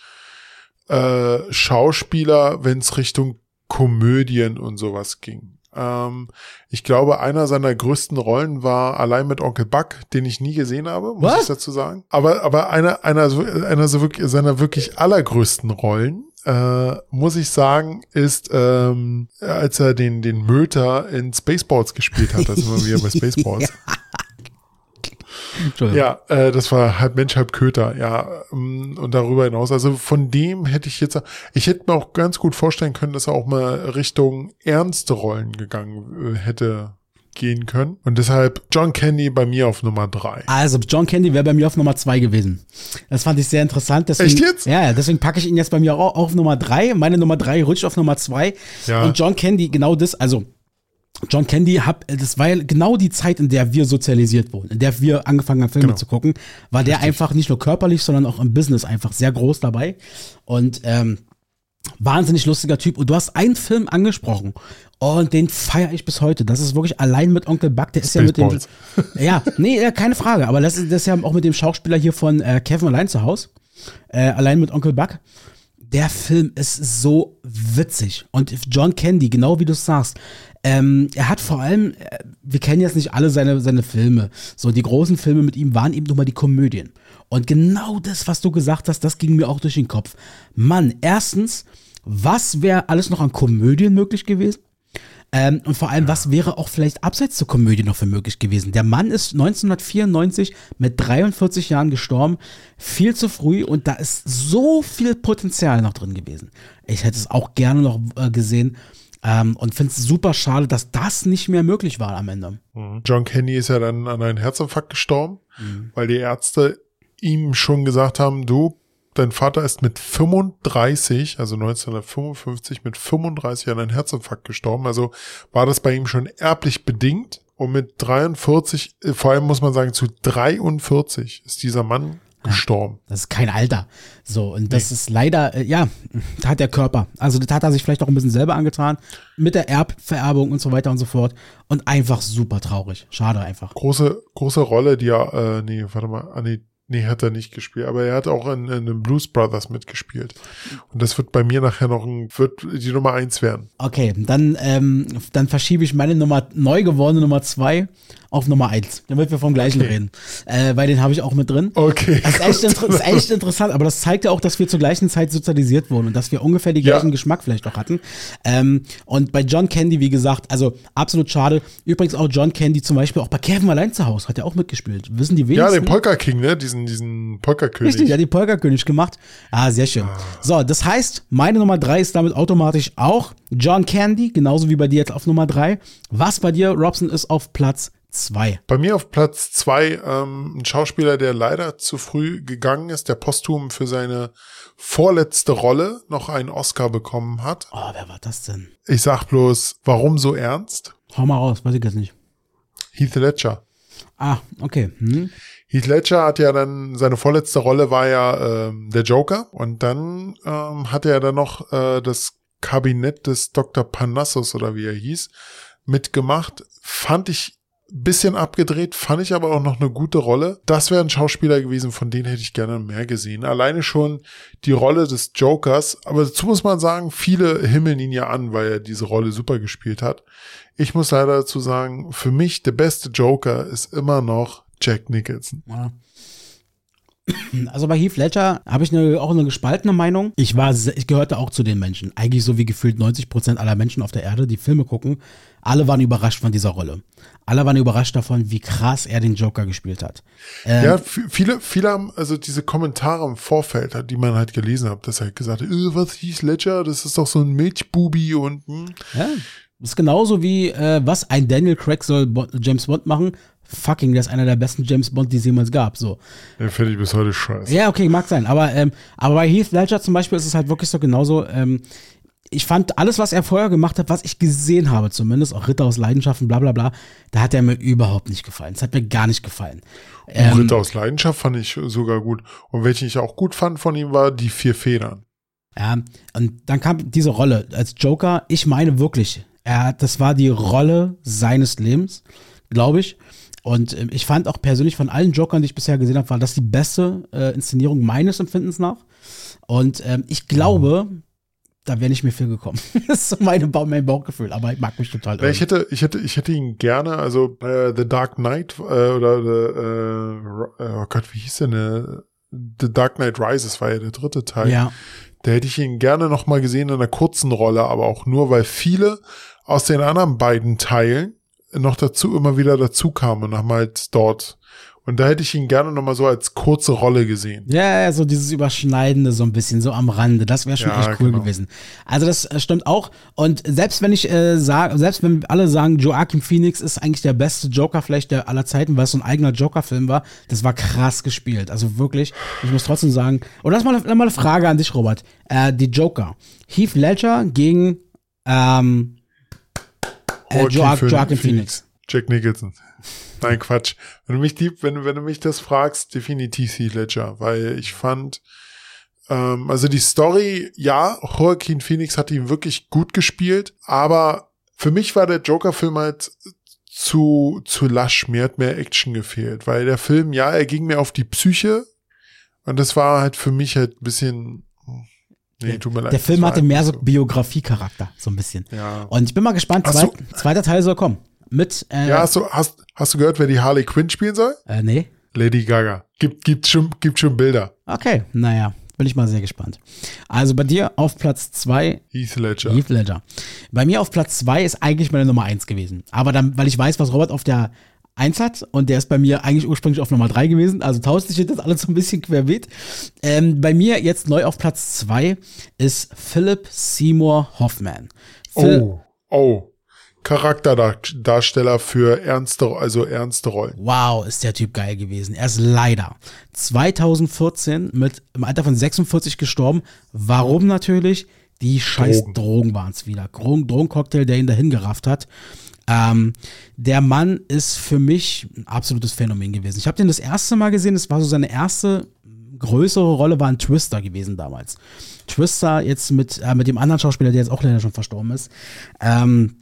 äh, Schauspieler, wenn es Richtung Komödien und sowas ging. Ähm, ich glaube, einer seiner größten Rollen war allein mit Onkel Buck, den ich nie gesehen habe, muss Was? ich dazu sagen. Aber, aber einer, einer, einer so wirklich, seiner wirklich allergrößten Rollen äh, muss ich sagen, ist, ähm, als er den, den Möter in Spaceballs gespielt hat, also immer wieder bei Spaceballs. Ja, äh, das war halb Mensch, halb Köter, ja. ähm, Und darüber hinaus, also von dem hätte ich jetzt, ich hätte mir auch ganz gut vorstellen können, dass er auch mal Richtung ernste Rollen gegangen äh, hätte gehen können. Und deshalb John Candy bei mir auf Nummer drei. Also, John Candy wäre bei mir auf Nummer zwei gewesen. Das fand ich sehr interessant. Deswegen, Echt jetzt? Ja, ja, deswegen packe ich ihn jetzt bei mir auch auf Nummer drei. Meine Nummer drei rutscht auf Nummer zwei. Ja. Und John Candy, genau das, also John Candy, hab, das war ja genau die Zeit, in der wir sozialisiert wurden, in der wir angefangen haben, Filme Genau. zu gucken, war der einfach nicht nur körperlich, sondern auch im Business einfach sehr groß dabei. Und ähm, wahnsinnig lustiger Typ. Und du hast einen Film angesprochen und den feiere ich bis heute. Das ist wirklich allein mit Onkel Buck, der ist ja mit dem. Ja, nee, keine Frage. Aber das ist, das ist ja auch mit dem Schauspieler hier von äh, Kevin allein zu Haus. Äh, allein mit Onkel Buck. Der Film ist so witzig. Und John Candy, genau wie du sagst, ähm, er hat vor allem, äh, wir kennen jetzt nicht alle seine, seine Filme. So, die großen Filme mit ihm waren eben nur mal die Komödien. Und genau das, was du gesagt hast, das ging mir auch durch den Kopf. Mann, erstens, was wäre alles noch an Komödien möglich gewesen? Ähm, und vor allem, was wäre auch vielleicht abseits zur Komödie noch für möglich gewesen? Der Mann ist 1994 mit 43 Jahren gestorben, viel zu früh und da ist so viel Potenzial noch drin gewesen. Ich hätte es auch gerne noch äh, gesehen ähm, und finde es super schade, dass das nicht mehr möglich war am Ende. Mhm. John Candy ist ja dann an einem Herzinfarkt gestorben, weil die Ärzte ihm schon gesagt haben, du, dein Vater ist mit 35, also 1955 mit 35 an einem Herzinfarkt gestorben. Also war das bei ihm schon erblich bedingt. Und mit 43, äh, vor allem muss man sagen, zu 43 ist dieser Mann gestorben. Das ist kein Alter. So, und das ist leider, äh, ja, da hat der Körper. Also, das hat er sich vielleicht auch ein bisschen selber angetan. Mit der Erbvererbung und so weiter und so fort. Und einfach super traurig. Schade einfach. Große, große Rolle, die er, äh, nee, warte mal, ah, nee, nee, hat er nicht gespielt, aber er hat auch in, in den Blues Brothers mitgespielt. Und das wird bei mir nachher noch ein, wird die Nummer eins werden. Okay, dann, ähm, dann verschiebe ich meine Nummer, neu gewordene Nummer zwei auf Nummer eins, damit wir vom gleichen Okay. reden. Äh, weil den habe ich auch mit drin. Okay. Das ist, echt das ist echt interessant, aber das zeigt ja auch, dass wir zur gleichen Zeit sozialisiert wurden und dass wir ungefähr den Ja. gleichen Geschmack vielleicht auch hatten. Ähm, und bei John Candy, wie gesagt, also absolut schade. Übrigens auch John Candy zum Beispiel auch bei Kevin allein zu Hause hat er auch mitgespielt. Wissen die Ja, wenigsten? den Polka King, ne? Diesen, diesen Polka-König. Richtig, ja, die Polka-König gemacht. Ah, sehr schön. So, das heißt, meine Nummer drei ist damit automatisch auch John Candy, genauso wie bei dir jetzt auf Nummer drei. Was bei dir, Robson, ist auf Platz zwei? Bei mir auf Platz zwei ähm, ein Schauspieler, der leider zu früh gegangen ist, der posthum für seine vorletzte Rolle noch einen Oscar bekommen hat. Oh, wer war das denn? Ich sag bloß, warum so ernst? Hau mal raus, weiß ich jetzt nicht. Heath Ledger. Ah, okay. Hm. Heath Ledger hat ja dann, seine vorletzte Rolle war ja ähm, der Joker und dann ähm, hat er dann noch äh, das Kabinett des Dr. Parnassus oder wie er hieß, mitgemacht. Fand ich bisschen abgedreht, fand ich aber auch noch eine gute Rolle. Das wäre ein Schauspieler gewesen, von denen hätte ich gerne mehr gesehen. Alleine schon die Rolle des Jokers, aber dazu muss man sagen, viele himmeln ihn ja an, weil er diese Rolle super gespielt hat. Ich muss leider dazu sagen, für mich der beste Joker ist immer noch Jack Nicholson. Ja. Also bei Heath Ledger habe ich eine, auch eine gespaltene Meinung. Ich war, ich gehörte auch zu den Menschen. Eigentlich so wie gefühlt 90 Prozent aller Menschen auf der Erde, die Filme gucken. Alle waren überrascht von dieser Rolle. Alle waren überrascht davon, wie krass er den Joker gespielt hat. Ähm, Ja, viele, viele haben, also diese Kommentare im Vorfeld, die man halt gelesen hat, dass er halt gesagt hat, äh, was hieß Ledger, das ist doch so ein Milchbubi und hm. Ja, das ist genauso wie, äh, was ein Daniel Craig soll Bo James Bond machen. Fucking, der ist einer der besten James Bond, die es jemals gab. So. Den finde ich bis heute scheiße. Ja, okay, mag sein. Aber, ähm, aber bei Heath Ledger zum Beispiel ist es halt wirklich so genauso. Ähm, ich fand alles, was er vorher gemacht hat, was ich gesehen habe, zumindest auch Ritter aus Leidenschaften, bla bla bla, da hat er mir überhaupt nicht gefallen. Es hat mir gar nicht gefallen. Ähm, Ritter aus Leidenschaft fand ich sogar gut. Und welchen ich auch gut fand von ihm war die vier Federn. Ja, und dann kam diese Rolle als Joker. Ich meine wirklich, er, das war die Rolle seines Lebens, glaube ich. Und ähm, ich fand auch persönlich von allen Jokern, die ich bisher gesehen habe, war das die beste äh, Inszenierung meines Empfindens nach. Und ähm, ich glaube, da wäre nicht mehr viel gekommen. das ist so meine, Bau- mein Bauchgefühl, aber ich mag mich total. Ja, ich hätte, ich hätte, ich hätte ihn gerne, also äh, The Dark Knight äh, oder the, äh, äh, oh Gott, wie hieß denn der? The Dark Knight Rises war ja der dritte Teil. Ja. Da hätte ich ihn gerne noch mal gesehen in einer kurzen Rolle, aber auch nur, weil viele aus den anderen beiden Teilen noch dazu immer wieder dazu kamen und halt dort. Und da hätte ich ihn gerne noch mal so als kurze Rolle gesehen. Ja, ja, so dieses Überschneidende so ein bisschen, so am Rande. Das wäre schon Ja, echt cool genau. gewesen. Also das äh, stimmt auch. Und selbst wenn ich äh, sage, selbst wenn alle sagen, Joaquin Phoenix ist eigentlich der beste Joker vielleicht der aller Zeiten, weil es so ein eigener Joker-Film war, das war krass gespielt. Also wirklich, ich muss trotzdem sagen, oder das ist mal eine, mal eine Frage an dich, Robert. Äh, die Joker. Heath Ledger gegen ähm, äh, Joaquin. Joaquin Phoenix. Jack Nicholson. Nein, Quatsch. Wenn du mich die, wenn, wenn du mich das fragst, definitiv Heath Ledger, weil ich fand, ähm, also die Story, ja, Joaquin Phoenix hat ihn wirklich gut gespielt, aber für mich war der Joker-Film halt zu, zu lasch. Mir hat mehr Action gefehlt, weil der Film, ja, er ging mir auf die Psyche und das war halt für mich halt ein bisschen, nee, tut mir leid. Der Film hatte mehr so Biografie-Charakter, so ein bisschen. Ja. Und ich bin mal gespannt, zweit, du- zweiter Teil soll kommen. Mit, äh, Ja, hast du, hast, hast du gehört, wer die Harley Quinn spielen soll? äh, nee. Lady Gaga. Gibt, gibt schon, gibt schon Bilder. Okay, naja, bin ich mal sehr gespannt. Also bei dir auf Platz zwei Heath Ledger. Heath Ledger. Bei mir auf Platz zwei ist eigentlich meine Nummer eins gewesen. Aber dann, weil ich weiß, was Robert auf der eins hat und der ist bei mir eigentlich ursprünglich auf Nummer drei gewesen, also tauscht sich das alles so ein bisschen querbeet. Ähm, bei mir jetzt neu auf Platz zwei ist Philip Seymour Hoffman. Phil- Oh, oh. Charakterdarsteller für ernste, also ernste Rollen. Wow, ist der Typ geil gewesen. Er ist leider 2014 mit im Alter von 46 gestorben. Warum natürlich? Die scheiß Drogen. Drogen, waren es wieder. Drogen, Drogencocktail, der ihn dahin gerafft hat. Ähm, der Mann ist für mich ein absolutes Phänomen gewesen. Ich habe den das erste Mal gesehen, das war so seine erste größere Rolle, war ein Twister gewesen damals. Twister jetzt mit, äh, mit dem anderen Schauspieler, der jetzt auch leider schon verstorben ist. Ähm,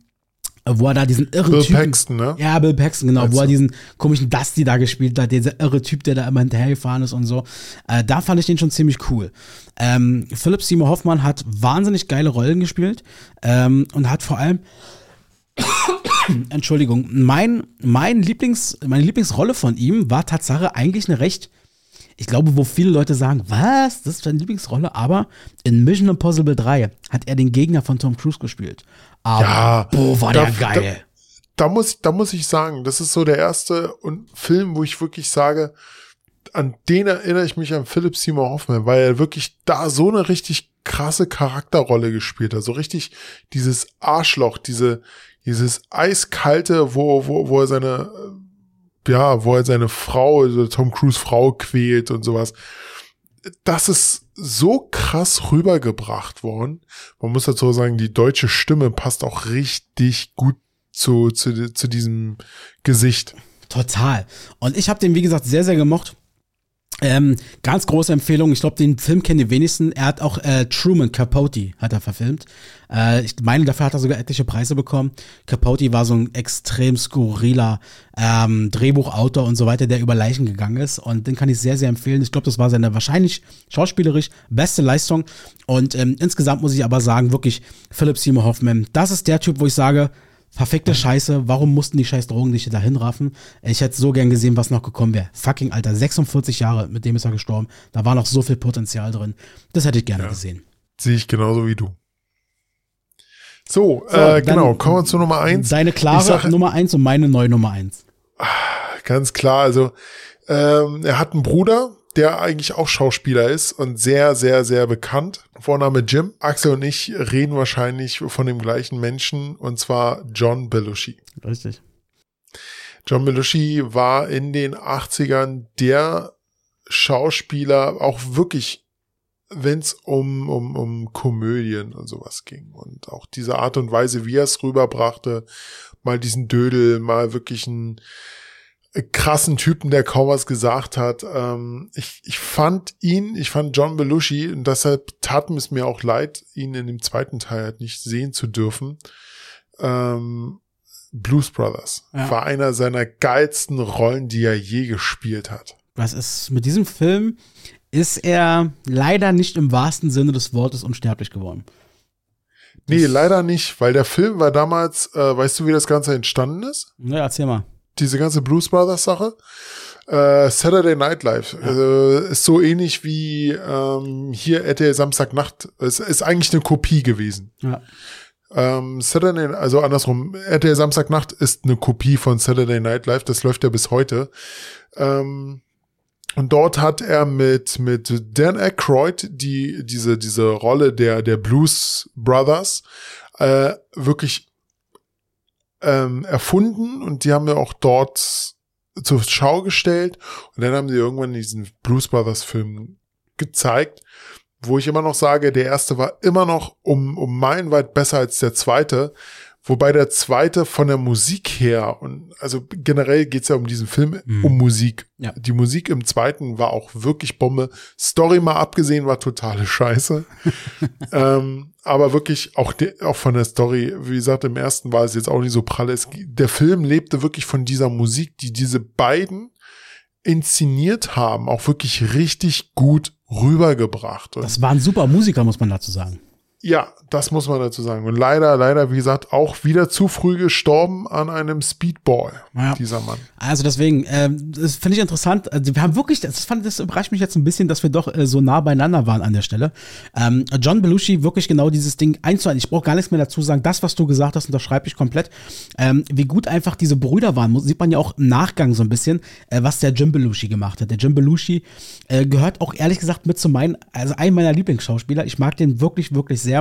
wo er da diesen irren Bill Typen, Paxton, ne? ja, Bill Paxton, genau, wo er diesen komischen Dusty da gespielt hat, dieser irre Typ, der da immer hinterhergefahren ist und so. Äh, da fand ich den schon ziemlich cool. Ähm, Philip Seymour Hoffmann hat wahnsinnig geile Rollen gespielt ähm, und hat vor allem Entschuldigung, mein, mein Lieblings, meine Lieblingsrolle von ihm war Tatsache eigentlich eine recht, ich glaube, wo viele Leute sagen, was, das ist deine Lieblingsrolle, aber in Mission Impossible 3 hat er den Gegner von Tom Cruise gespielt. Aber, Ja, boah, war da- der geil. Da muss, da muss ich sagen, das ist so der erste und Film, wo ich wirklich sage, an den erinnere ich mich an Philip Seymour Hoffman, weil er wirklich da so eine richtig krasse Charakterrolle gespielt hat. So richtig dieses Arschloch, diese, dieses eiskalte, wo, wo, wo er seine, äh, ja, wo er seine Frau, also Tom Cruise Frau quält und sowas. Das ist so krass rübergebracht worden. Man muss dazu sagen, die deutsche Stimme passt auch richtig gut zu, zu, zu diesem Gesicht. Total. Und ich habe den, wie gesagt, sehr, sehr gemocht. Ähm, ganz große Empfehlung. Ich glaube, den Film kennen die wenigsten. Er hat auch äh, Truman Capote hat er verfilmt. Äh, ich meine, dafür hat er sogar etliche Preise bekommen. Capote war so ein extrem skurriler ähm, Drehbuchautor und so weiter, der über Leichen gegangen ist. Und den kann ich sehr, sehr empfehlen. Ich glaube, das war seine wahrscheinlich schauspielerisch beste Leistung. Und ähm, insgesamt muss ich aber sagen, wirklich Philip Seymour Hoffman, das ist der Typ, wo ich sage, Verfickte Scheiße, warum mussten die scheiß Drogen dich dahin raffen? Ich hätte so gern gesehen, was noch gekommen wäre. Fucking Alter, 46 Jahre, mit dem ist er gestorben. Da war noch so viel Potenzial drin. Das hätte ich gerne gesehen. Sehe ich genauso wie du. So, So, äh, genau, kommen wir zu Nummer eins. Deine klare sag- Nummer eins und meine neue Nummer eins. Ganz klar, also ähm, er hat einen Bruder, der eigentlich auch Schauspieler ist und sehr, sehr, sehr bekannt. Vorname Jim. Axel und ich reden wahrscheinlich von dem gleichen Menschen und zwar John Belushi. Richtig. John Belushi war in den 80ern der Schauspieler, auch wirklich, wenn es um, um, um Komödien und sowas ging. Und auch diese Art und Weise, wie er es rüberbrachte, mal diesen Dödel, mal wirklich einen krassen Typen, der kaum was gesagt hat. Ähm, ich, ich fand ihn, ich fand John Belushi und deshalb tat es mir auch leid, ihn in dem zweiten Teil halt nicht sehen zu dürfen. Ähm, Blues Brothers Ja. war einer seiner geilsten Rollen, die er je gespielt hat. Was ist mit diesem Film? Ist er leider nicht im wahrsten Sinne des Wortes unsterblich geworden. Nee, leider nicht, weil der Film war damals, äh, weißt du, wie das Ganze entstanden ist? Ja, erzähl mal. Diese ganze Blues Brothers Sache. Äh, Saturday Night Live äh, ist so ähnlich wie ähm, hier RTL Samstagnacht. Es ist eigentlich eine Kopie gewesen. Ja. Ähm, Saturday, also andersrum, RTL Samstagnacht ist eine Kopie von Saturday Night Live. Das läuft ja bis heute. Ähm, und dort hat er mit, mit Dan Aykroyd die, diese, diese Rolle der, der Blues Brothers äh, wirklich ähm, erfunden und die haben wir auch dort zur Schau gestellt. Und dann haben sie irgendwann diesen Blues Brothers Film gezeigt, wo ich immer noch sage, der erste war immer noch um, um meilenweit besser als der zweite. Wobei der zweite von der Musik her und also generell geht's ja um diesen Film Mhm. um Musik. Ja. Die Musik im zweiten war auch wirklich Bombe. Story mal abgesehen war totale Scheiße. ähm, aber wirklich auch, de, auch von der Story, wie gesagt, im ersten war es jetzt auch nicht so pralle. Es, der Film lebte wirklich von dieser Musik, die diese beiden inszeniert haben, auch wirklich richtig gut rübergebracht. Und Das waren super Musiker, muss man dazu sagen. Ja, das muss man dazu sagen. Und leider, leider, wie gesagt, auch wieder zu früh gestorben an einem Speedball, Ja. dieser Mann. Also deswegen, ähm, das finde ich interessant. Also wir haben wirklich, das fand, das überrascht mich jetzt ein bisschen, dass wir doch äh, so nah beieinander waren an der Stelle. Ähm, John Belushi wirklich genau dieses Ding eins. Ich brauche gar nichts mehr dazu sagen. Das, was du gesagt hast, unterschreibe ich komplett. Ähm, wie gut einfach diese Brüder waren, sieht man ja auch im Nachgang so ein bisschen, äh, was der Jim Belushi gemacht hat. Der Jim Belushi äh, gehört auch ehrlich gesagt mit zu meinen, also einem meiner Lieblingsschauspieler. Ich mag den wirklich, wirklich sehr.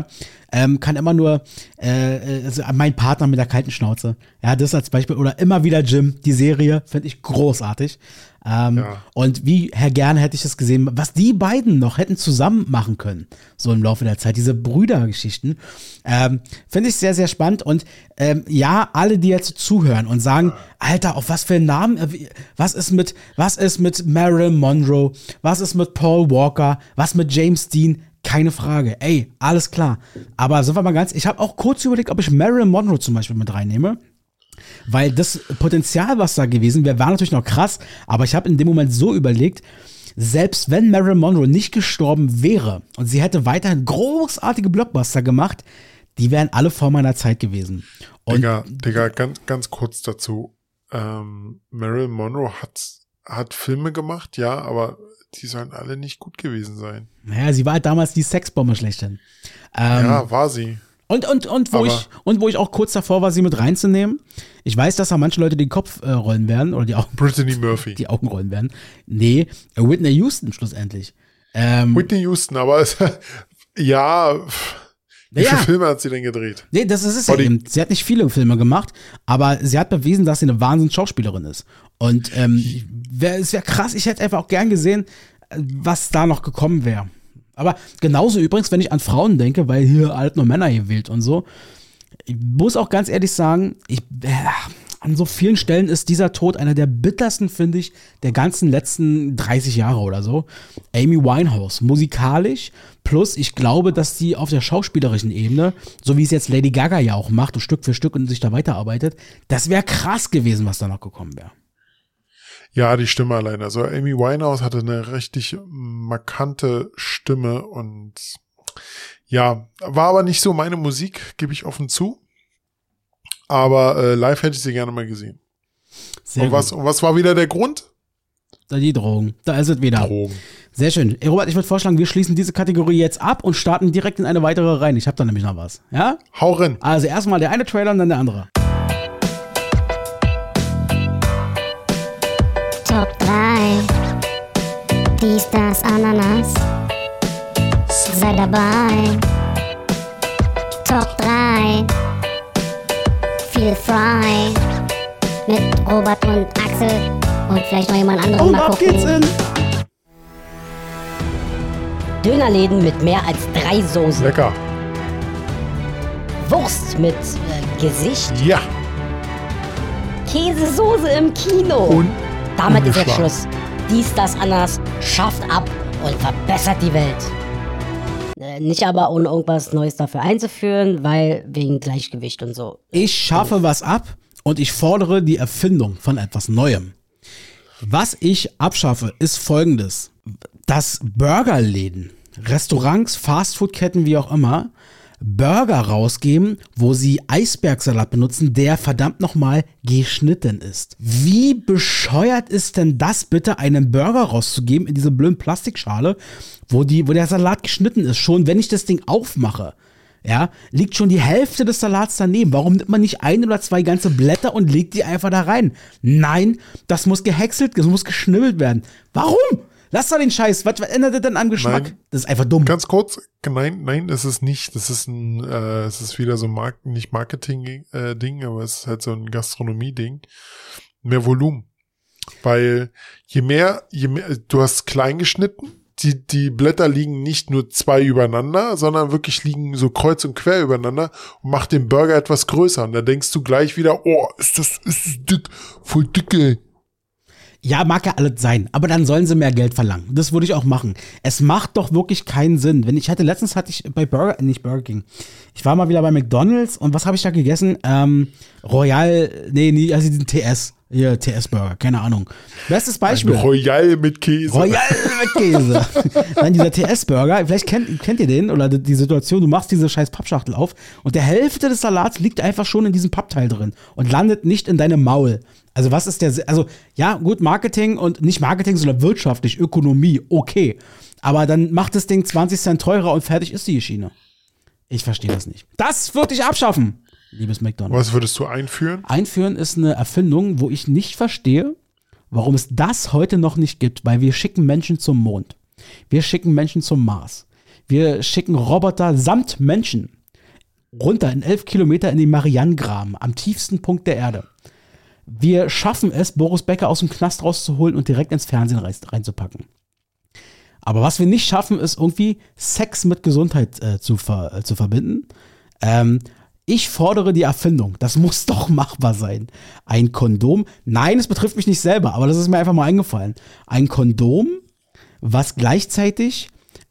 Ähm, kann immer nur, äh, äh, also mein Partner mit der kalten Schnauze. Ja, das als Beispiel. Oder immer wieder Jim, die Serie, finde ich großartig. Ähm, Ja. Und wie Herr gerne hätte ich es gesehen, was die beiden noch hätten zusammen machen können, so im Laufe der Zeit, diese Brüdergeschichten, ähm, finde ich sehr, sehr spannend. Und ähm, ja, alle, die jetzt zuhören und sagen, Alter, auf was für einen Namen, äh, was ist mit, was ist mit Marilyn Monroe, was ist mit Paul Walker, was mit James Dean, keine Frage. Ey, alles klar. Aber sind wir mal ganz, ich habe auch kurz überlegt, ob ich Marilyn Monroe zum Beispiel mit reinnehme. Weil das Potenzial, was da gewesen wäre, war natürlich noch krass, aber ich habe in dem Moment so überlegt, selbst wenn Marilyn Monroe nicht gestorben wäre und sie hätte weiterhin großartige Blockbuster gemacht, die wären alle vor meiner Zeit gewesen. Und Digga, Digga, ganz, ganz kurz dazu. Ähm, Marilyn Monroe hat, hat Filme gemacht, ja, aber die sollen alle nicht gut gewesen sein. naja, sie war halt damals die Sexbombe schlechthin. Ähm, ja, war sie. Und, und, und, wo Aber- ich, und wo ich auch kurz davor war, sie mit reinzunehmen. Ich weiß, dass da manche Leute den Kopf äh, rollen werden oder die Augen, Brittany Murphy. die Augen rollen werden. Nee, äh, Whitney Houston schlussendlich. Ähm, Whitney Houston, aber es, ja, wie Ja. viele Filme hat sie denn gedreht? Nee, das ist es ja eben. Sie hat nicht viele Filme gemacht, aber sie hat bewiesen, dass sie eine Wahnsinns-Schauspielerin ist. Und ähm, wär, es wäre krass, ich hätte einfach auch gern gesehen, äh, was da noch gekommen wäre. Aber genauso übrigens, wenn ich an Frauen denke, weil hier alt nur Männer gewählt und so. Ich muss auch ganz ehrlich sagen, ich, äh, an so vielen Stellen ist dieser Tod einer der bittersten, finde ich, der ganzen letzten 30 Jahre oder so. Amy Winehouse, musikalisch, plus ich glaube, dass die auf der schauspielerischen Ebene, so wie es jetzt Lady Gaga ja auch macht und Stück für Stück und sich da weiterarbeitet, das wäre krass gewesen, was da noch gekommen wäre. Ja, die Stimme allein. Also Amy Winehouse hatte eine richtig markante Stimme und ja, war aber nicht so meine Musik, gebe ich offen zu. Aber äh, live hätte ich sie gerne mal gesehen. Sehr und, was, und was war wieder der Grund? Da die Drogen. Da ist es wieder. Drogen. Sehr schön. Ey, Robert, ich würde vorschlagen, wir schließen diese Kategorie jetzt ab und starten direkt in eine weitere rein. Ich habe da nämlich noch was. Ja? Hau rein. Also erstmal der eine Trailer und dann der andere. Top 3. Dies, das, Ananas. Sei dabei. Top 3. Feel Fry. Mit Robert und Axel. Und vielleicht noch jemand anderen Und mal ab gucken. geht's in. Dönerläden mit mehr als drei Soßen. Lecker. Wurst mit äh, Gesicht. Ja. Käsesoße im Kino. Und Damit ist jetzt. Schluss. Dies, das, anders schafft ab und verbessert die Welt. Äh, nicht aber ohne irgendwas Neues dafür einzuführen, weil wegen Gleichgewicht und so. Ich schaffe was ab und ich fordere die Erfindung von etwas Neuem. Was ich abschaffe, ist folgendes. Dass Burgerläden, Restaurants, Fastfoodketten, wie auch immer, Burger rausgeben, wo sie Eisbergsalat benutzen, der verdammt nochmal geschnitten ist. Wie bescheuert ist denn das bitte, einen Burger rauszugeben in diese blöden Plastikschale, wo, die, wo der Salat geschnitten ist? Schon wenn ich das Ding aufmache, ja, liegt schon die Hälfte des Salats daneben. Warum nimmt man nicht ein oder zwei ganze Blätter und legt die einfach da rein? Nein, das muss gehäckselt, das muss geschnibbelt werden. Warum? Lass doch den Scheiß. Was, was ändert das denn am Geschmack? Nein. Das ist einfach dumm. Ganz kurz, nein, nein, es ist nicht. Das ist ein, äh, es ist wieder so ein Mark nicht Marketing-Ding, aber es ist halt so ein Gastronomie-Ding. Mehr Volumen. Weil je mehr, je mehr, du hast klein geschnitten, die, die Blätter liegen nicht nur zwei übereinander, sondern wirklich liegen so kreuz und quer übereinander und macht den Burger etwas größer. Und da denkst du gleich wieder, oh, ist das, ist das dick, voll dicke. Ja, mag ja alles sein, aber dann sollen sie mehr Geld verlangen. Das würde ich auch machen. Es macht doch wirklich keinen Sinn. Wenn ich hatte letztens hatte ich bei Burger, nicht Burger King. Ich war mal wieder bei McDonald's und was habe ich da gegessen? Ähm, Royal, nee, nee, also den TS. Hier, TS-Burger, keine Ahnung. Bestes Beispiel. Ein Royal mit Käse. Royal mit Käse. Dann dieser TS-Burger, vielleicht kennt, kennt ihr den oder die Situation, du machst diese scheiß Pappschachtel auf und der Hälfte des Salats liegt einfach schon in diesem Pappteil drin und landet nicht in deinem Maul. Also was ist der, also ja, gut, Marketing und nicht Marketing, sondern wirtschaftlich, Ökonomie, okay. Aber dann macht das Ding 20 Cent teurer und fertig ist die Schiene. Ich verstehe das nicht. Das würde ich abschaffen, liebes McDonald's. Was würdest du einführen? Einführen ist eine Erfindung, wo ich nicht verstehe, warum es das heute noch nicht gibt, weil wir schicken Menschen zum Mond. Wir schicken Menschen zum Mars. Wir schicken Roboter samt Menschen runter in elf Kilometer in den Marianengraben, am tiefsten Punkt der Erde. Wir schaffen es, Boris Becker aus dem Knast rauszuholen und direkt ins Fernsehen rein- reinzupacken. Aber was wir nicht schaffen, ist irgendwie Sex mit Gesundheit äh, zu, ver äh, zu verbinden. Ähm, ich fordere die Erfindung. Das muss doch machbar sein. Ein Kondom. Nein, es betrifft mich nicht selber, aber das ist mir einfach mal eingefallen. Ein Kondom, was gleichzeitig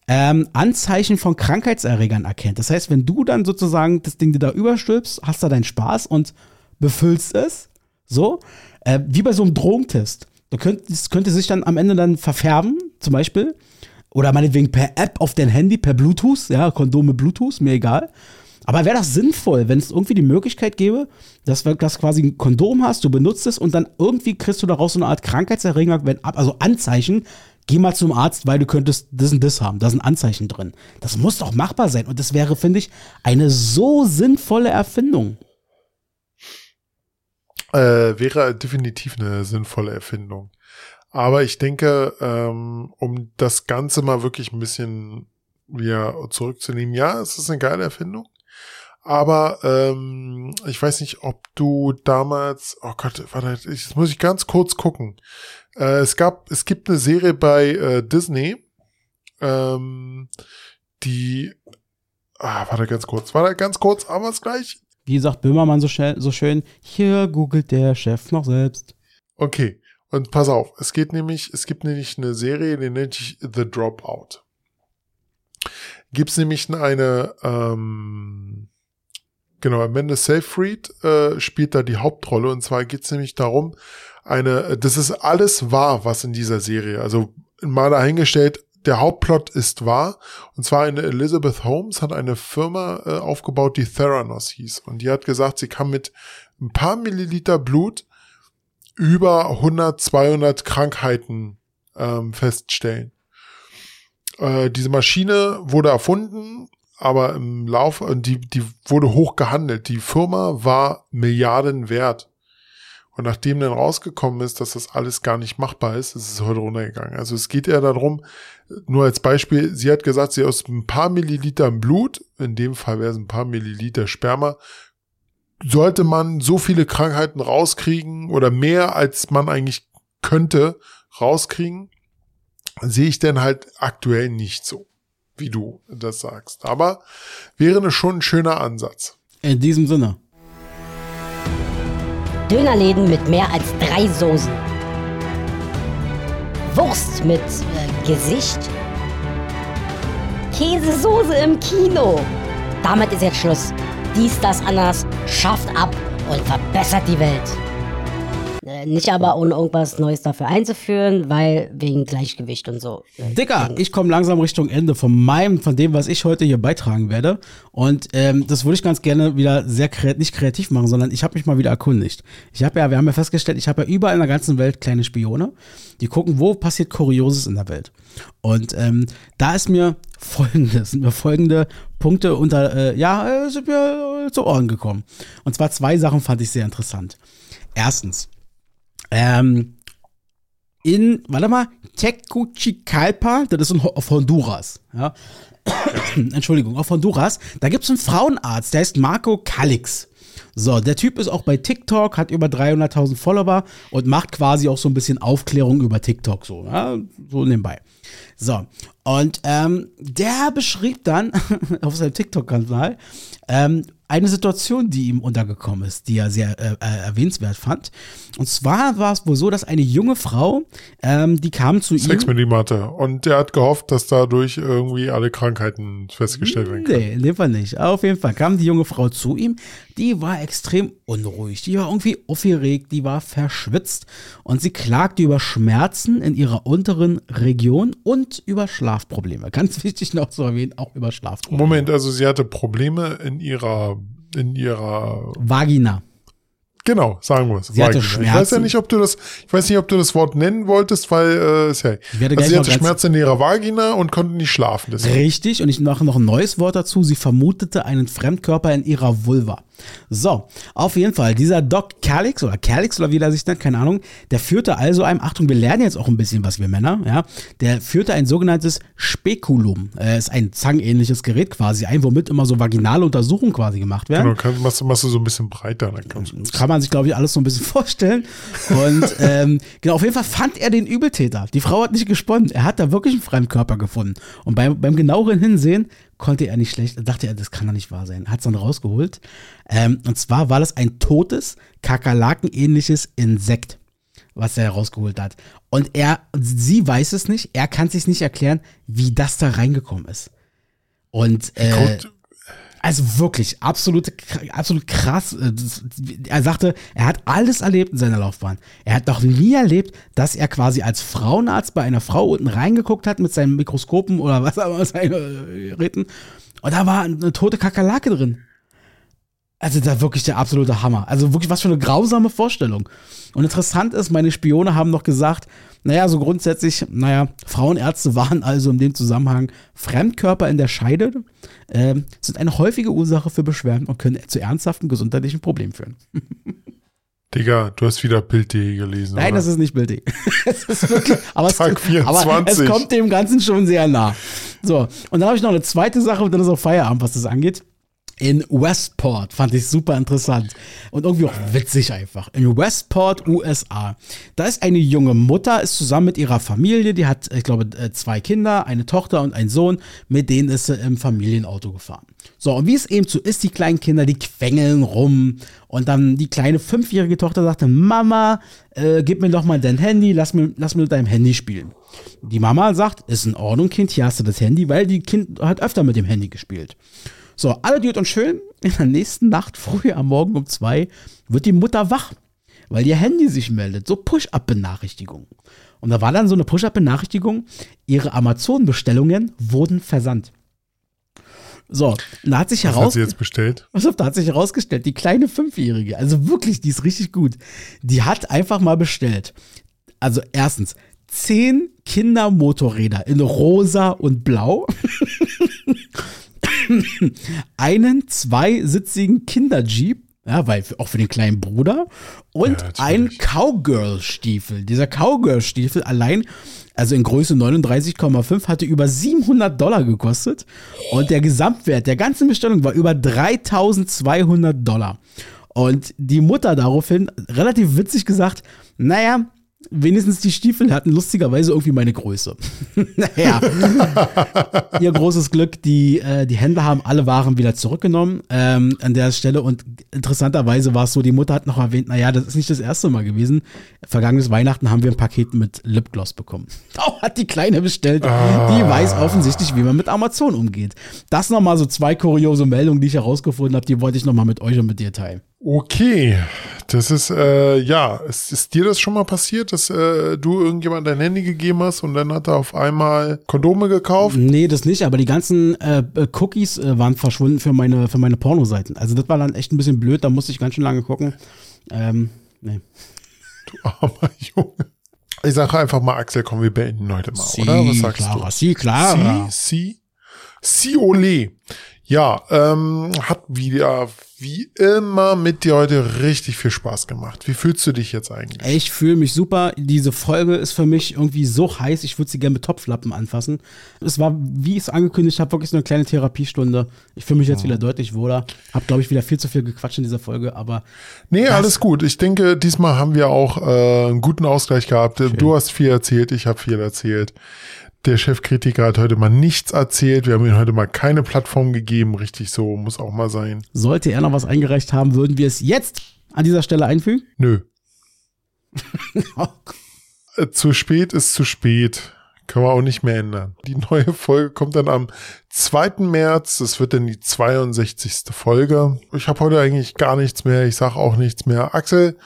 ähm, Anzeichen von Krankheitserregern erkennt. Das heißt, wenn du dann sozusagen das Ding dir da überstülpst, hast du deinen Spaß und befüllst es. So, äh, wie bei so einem Drogentest. Da könnte, das könnte sich dann am Ende dann verfärben, zum Beispiel. Oder meinetwegen per App auf dein Handy, per Bluetooth, ja, Kondome Bluetooth, mir egal. Aber wäre das sinnvoll, wenn es irgendwie die Möglichkeit gäbe, dass du das quasi ein Kondom hast, du benutzt es und dann irgendwie kriegst du daraus so eine Art Krankheitserreger, wenn, also Anzeichen, geh mal zum Arzt, weil du könntest das und das haben, da sind Anzeichen drin. Das muss doch machbar sein und das wäre, finde ich, eine so sinnvolle Erfindung. Äh, wäre definitiv eine sinnvolle Erfindung. Aber ich denke, ähm, um das Ganze mal wirklich ein bisschen wieder zurückzunehmen, ja, es ist eine geile Erfindung. Aber ähm, ich weiß nicht, ob du damals, oh Gott, warte, ich, das muss ich ganz kurz gucken. Äh, es gab, es gibt eine Serie bei äh, Disney, ähm, die, ah, warte ganz kurz, warte ganz kurz, aber es gleich. Wie sagt Böhmermann so, schnell, so schön, hier googelt der Chef noch selbst. Okay, und pass auf, es geht nämlich, es gibt nämlich eine Serie, die nennt sich The Dropout. Gibt's nämlich eine, ähm, genau, Amanda Seyfried äh, spielt da die Hauptrolle und zwar geht's nämlich darum, eine, das ist alles wahr, was in dieser Serie, also mal dahingestellt, der Hauptplot ist wahr. Und zwar eine Elizabeth Holmes hat eine Firma äh, aufgebaut, die Theranos hieß. Und die hat gesagt, sie kann mit ein paar Milliliter Blut über 100, 200 Krankheiten ähm, feststellen. Äh, diese Maschine wurde erfunden, aber im Laufe, und die, die wurde hoch gehandelt. Die Firma war Milliarden wert. Und nachdem dann rausgekommen ist, dass das alles gar nicht machbar ist, ist es heute runtergegangen. Also es geht eher darum, nur als Beispiel, sie hat gesagt, sie aus ein paar Milliliter Blut, in dem Fall wäre es ein paar Milliliter Sperma, sollte man so viele Krankheiten rauskriegen oder mehr als man eigentlich könnte rauskriegen, sehe ich denn halt aktuell nicht so, wie du das sagst. Aber wäre schon ein schöner Ansatz. In diesem Sinne. Dönerläden mit mehr als drei Soßen. Wurst mit äh, Gesicht. Käsesoße im Kino. Damit ist jetzt Schluss. Dies, das, Annas schafft ab und verbessert die Welt. Äh, Nicht aber ohne irgendwas Neues dafür einzuführen, weil wegen Gleichgewicht und so. Dicker, ich komme langsam Richtung Ende von meinem, von dem, was ich heute hier beitragen werde. Und ähm, das würde ich ganz gerne wieder sehr kreativ, nicht kreativ machen, sondern ich habe mich mal wieder erkundigt. Ich habe ja, wir haben ja festgestellt, ich habe ja überall in der ganzen Welt kleine Spione, die gucken, wo passiert Kurioses in der Welt. Und ähm, da ist mir folgendes, sind mir folgende Punkte unter, äh, ja, äh, sind mir äh, zu Ohren gekommen. Und zwar zwei Sachen fand ich sehr interessant. Erstens, ähm, in, warte mal, Tegucigalpa, das ist auf Honduras, ja. Entschuldigung, auf Honduras, da gibt es einen Frauenarzt, der heißt Marco Calix. So, der Typ ist auch bei TikTok, hat über 300.000 Follower und macht quasi auch so ein bisschen Aufklärung über TikTok, so, ja, so nebenbei. So, und ähm, der beschrieb dann auf seinem TikTok-Kanal ähm, eine Situation, die ihm untergekommen ist, die er sehr äh, äh, erwähnenswert fand. Und zwar war es wohl so, dass eine junge Frau, ähm, die kam zu Sex ihm. mit ihm hatte. Und der hat gehofft, dass dadurch irgendwie alle Krankheiten festgestellt werden können. Nee, Fall nicht. Aber auf jeden Fall kam die junge Frau zu ihm. Die war extrem unruhig. Die war irgendwie aufgeregt. Die war verschwitzt. Und sie klagte über Schmerzen in ihrer unteren Region und über Schlafprobleme. Ganz wichtig noch zu erwähnen, auch über Schlafprobleme. Moment, also sie hatte Probleme in ihrer, in ihrer, Vagina. genau, sagen wir es. Sie hatte Vagina. Ich weiß Schmerzen. ja nicht, ob du das, ich weiß nicht, ob du das Wort nennen wolltest, weil, äh, ist ja, Ich werde also sie hatte Schmerzen in ihrer Vagina und konnte nicht schlafen. Deswegen. Richtig, und ich mache noch ein neues Wort dazu. Sie vermutete einen Fremdkörper in ihrer Vulva. So, auf jeden Fall, dieser Doc Calix oder Calix oder wie der sich nennt, keine Ahnung, der führte also ein, Achtung, wir lernen jetzt auch ein bisschen was, wir Männer, ja, der führte ein sogenanntes Spekulum. Äh, ist ein zangenähnliches Gerät quasi ein, womit immer so vaginale Untersuchungen quasi gemacht werden. Genau, kannst, machst, du- machst du so ein bisschen breiter, dann kommst du. Das kann man sich, glaube ich, alles so ein bisschen vorstellen. Und ähm, genau, auf jeden Fall fand er den Übeltäter. Die Frau hat nicht gesponnen. Er hat da wirklich einen Fremdkörper gefunden. Und beim, beim genaueren Hinsehen konnte er nicht schlecht, dachte er, das kann doch nicht wahr sein. Hat es dann rausgeholt. Ähm, und zwar war das ein totes, Kakerlaken-ähnliches Insekt, was er herausgeholt hat. Und er, sie weiß es nicht, er kann sich nicht erklären, wie das da reingekommen ist. Und äh, also wirklich, absolut, absolut krass. Äh, Er sagte, er hat alles erlebt in seiner Laufbahn. Er hat noch nie erlebt, dass er quasi als Frauenarzt bei einer Frau unten reingeguckt hat mit seinen Mikroskopen oder was auch immer, seinen äh, Geräten. Und da war eine tote Kakerlake drin. Also da wirklich der absolute Hammer. Also wirklich was für eine grausame Vorstellung. Und interessant ist, meine Spione haben noch gesagt, naja, so grundsätzlich, naja, Frauenärzte waren also in dem Zusammenhang Fremdkörper in der Scheide, ähm, sind eine häufige Ursache für Beschwerden und können zu ernsthaften gesundheitlichen Problemen führen. Digga, du hast wieder Bild.de gelesen. Nein, oder? das ist nicht bildlich. es ist wirklich, aber, es, aber es 24. kommt dem Ganzen schon sehr nah. So, und dann habe ich noch eine zweite Sache und dann ist auch Feierabend, was das angeht. In Westport fand ich super interessant und irgendwie auch witzig einfach. In Westport, USA. Da ist eine junge Mutter, ist zusammen mit ihrer Familie, die hat, ich glaube, äh, zwei Kinder, eine Tochter und einen Sohn, mit denen ist sie im Familienauto gefahren. So, und wie es eben so ist, die kleinen Kinder, die quengeln rum und dann die kleine fünfjährige Tochter sagte, Mama, äh, gib mir doch mal dein Handy, lass mir, lass mir mit deinem Handy spielen. Die Mama sagt, ist in Ordnung, Kind, hier hast du das Handy, weil die Kind hat öfter mit dem Handy gespielt. So, alle gut und schön. In der nächsten Nacht, früh am Morgen um zwei, wird die Mutter wach, weil ihr Handy sich meldet. So Push-Up-Benachrichtigung. Und da war dann so eine Push-Up-Benachrichtigung, ihre Amazon-Bestellungen wurden versandt. So, da hat sich Was hat sie jetzt bestellt? was auf, da hat sich herausgestellt, die kleine Fünfjährige, also wirklich, die ist richtig gut. Die hat einfach mal bestellt. Also erstens, zehn Kindermotorräder in rosa und blau. einen zweisitzigen Kinderjeep, ja, weil auch für den kleinen Bruder und Ja, ein Cowgirl-Stiefel. Dieser Cowgirl-Stiefel allein, also in Größe 39,5, hatte über 700 Dollar gekostet und der Gesamtwert der ganzen Bestellung war über 3200 Dollar. Und die Mutter daraufhin relativ witzig gesagt, naja, wenigstens die Stiefel hatten lustigerweise irgendwie meine Größe. naja, ihr großes Glück, die, äh, die Händler haben alle Waren wieder zurückgenommen ähm, an der Stelle und interessanterweise war es so, die Mutter hat noch erwähnt, naja, das ist nicht das erste Mal gewesen. Vergangenes Weihnachten haben wir ein Paket mit Lipgloss bekommen. Auch hat die Kleine bestellt. Die weiß offensichtlich, wie man mit Amazon umgeht. Das nochmal so zwei kuriose Meldungen, die ich herausgefunden habe, die wollte ich nochmal mit euch und mit dir teilen. Okay, das ist, äh, ja, ist, ist dir das schon mal passiert, dass äh, du irgendjemand dein Handy gegeben hast und dann hat er auf einmal Kondome gekauft? Nee, das nicht, aber die ganzen äh, äh, Cookies äh, waren verschwunden für meine, für meine Pornoseiten. Also das war dann echt ein bisschen blöd, da musste ich ganz schön lange gucken. Ähm, nee. Du armer Junge. Ich sage einfach mal, Axel, komm, wir beenden heute mal, oder? Was sagst Clara, du? Sie, Clara. Si, si, si, ole. Ja, ähm, hat wieder wie immer mit dir heute richtig viel Spaß gemacht. Wie fühlst du dich jetzt eigentlich? Ich fühle mich super. Diese Folge ist für mich irgendwie so heiß, ich würde sie gerne mit Topflappen anfassen. Es war, wie ich es angekündigt habe, wirklich so eine kleine Therapiestunde. Ich fühle mich jetzt wieder deutlich wohler. Hab, glaube ich, wieder viel zu viel gequatscht in dieser Folge, aber Nee, alles gut. Ich denke, diesmal haben wir auch äh, einen guten Ausgleich gehabt. Du hast viel erzählt, ich habe viel erzählt. Der Chefkritiker hat heute mal nichts erzählt. Wir haben ihm heute mal keine Plattform gegeben. Richtig so, muss auch mal sein. sollte er noch was eingereicht haben, würden wir es jetzt an dieser Stelle einfügen. Nö. Oh, Äh, Zu spät ist zu spät. Können wir auch nicht mehr ändern. Die neue Folge kommt dann am 2. März. Das wird dann die 62. Folge. Ich habe heute eigentlich gar nichts mehr. Ich sage auch nichts mehr. Axel,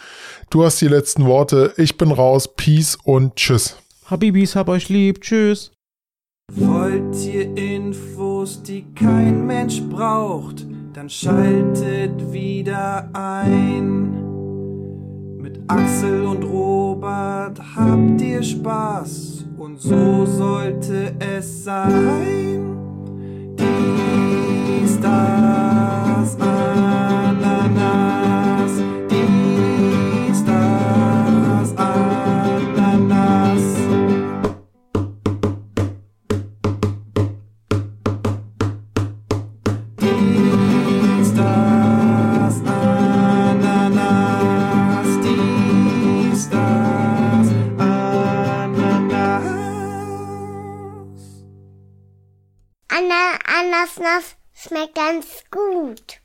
du hast die letzten Worte. Ich bin raus. Peace und tschüss. Habibis, hab euch lieb. Tschüss. Wollt ihr Infos, die kein Mensch braucht, dann schaltet wieder ein. Mit Axel und Robert habt ihr Spaß und so sollte es sein. Dies, das, Ananas.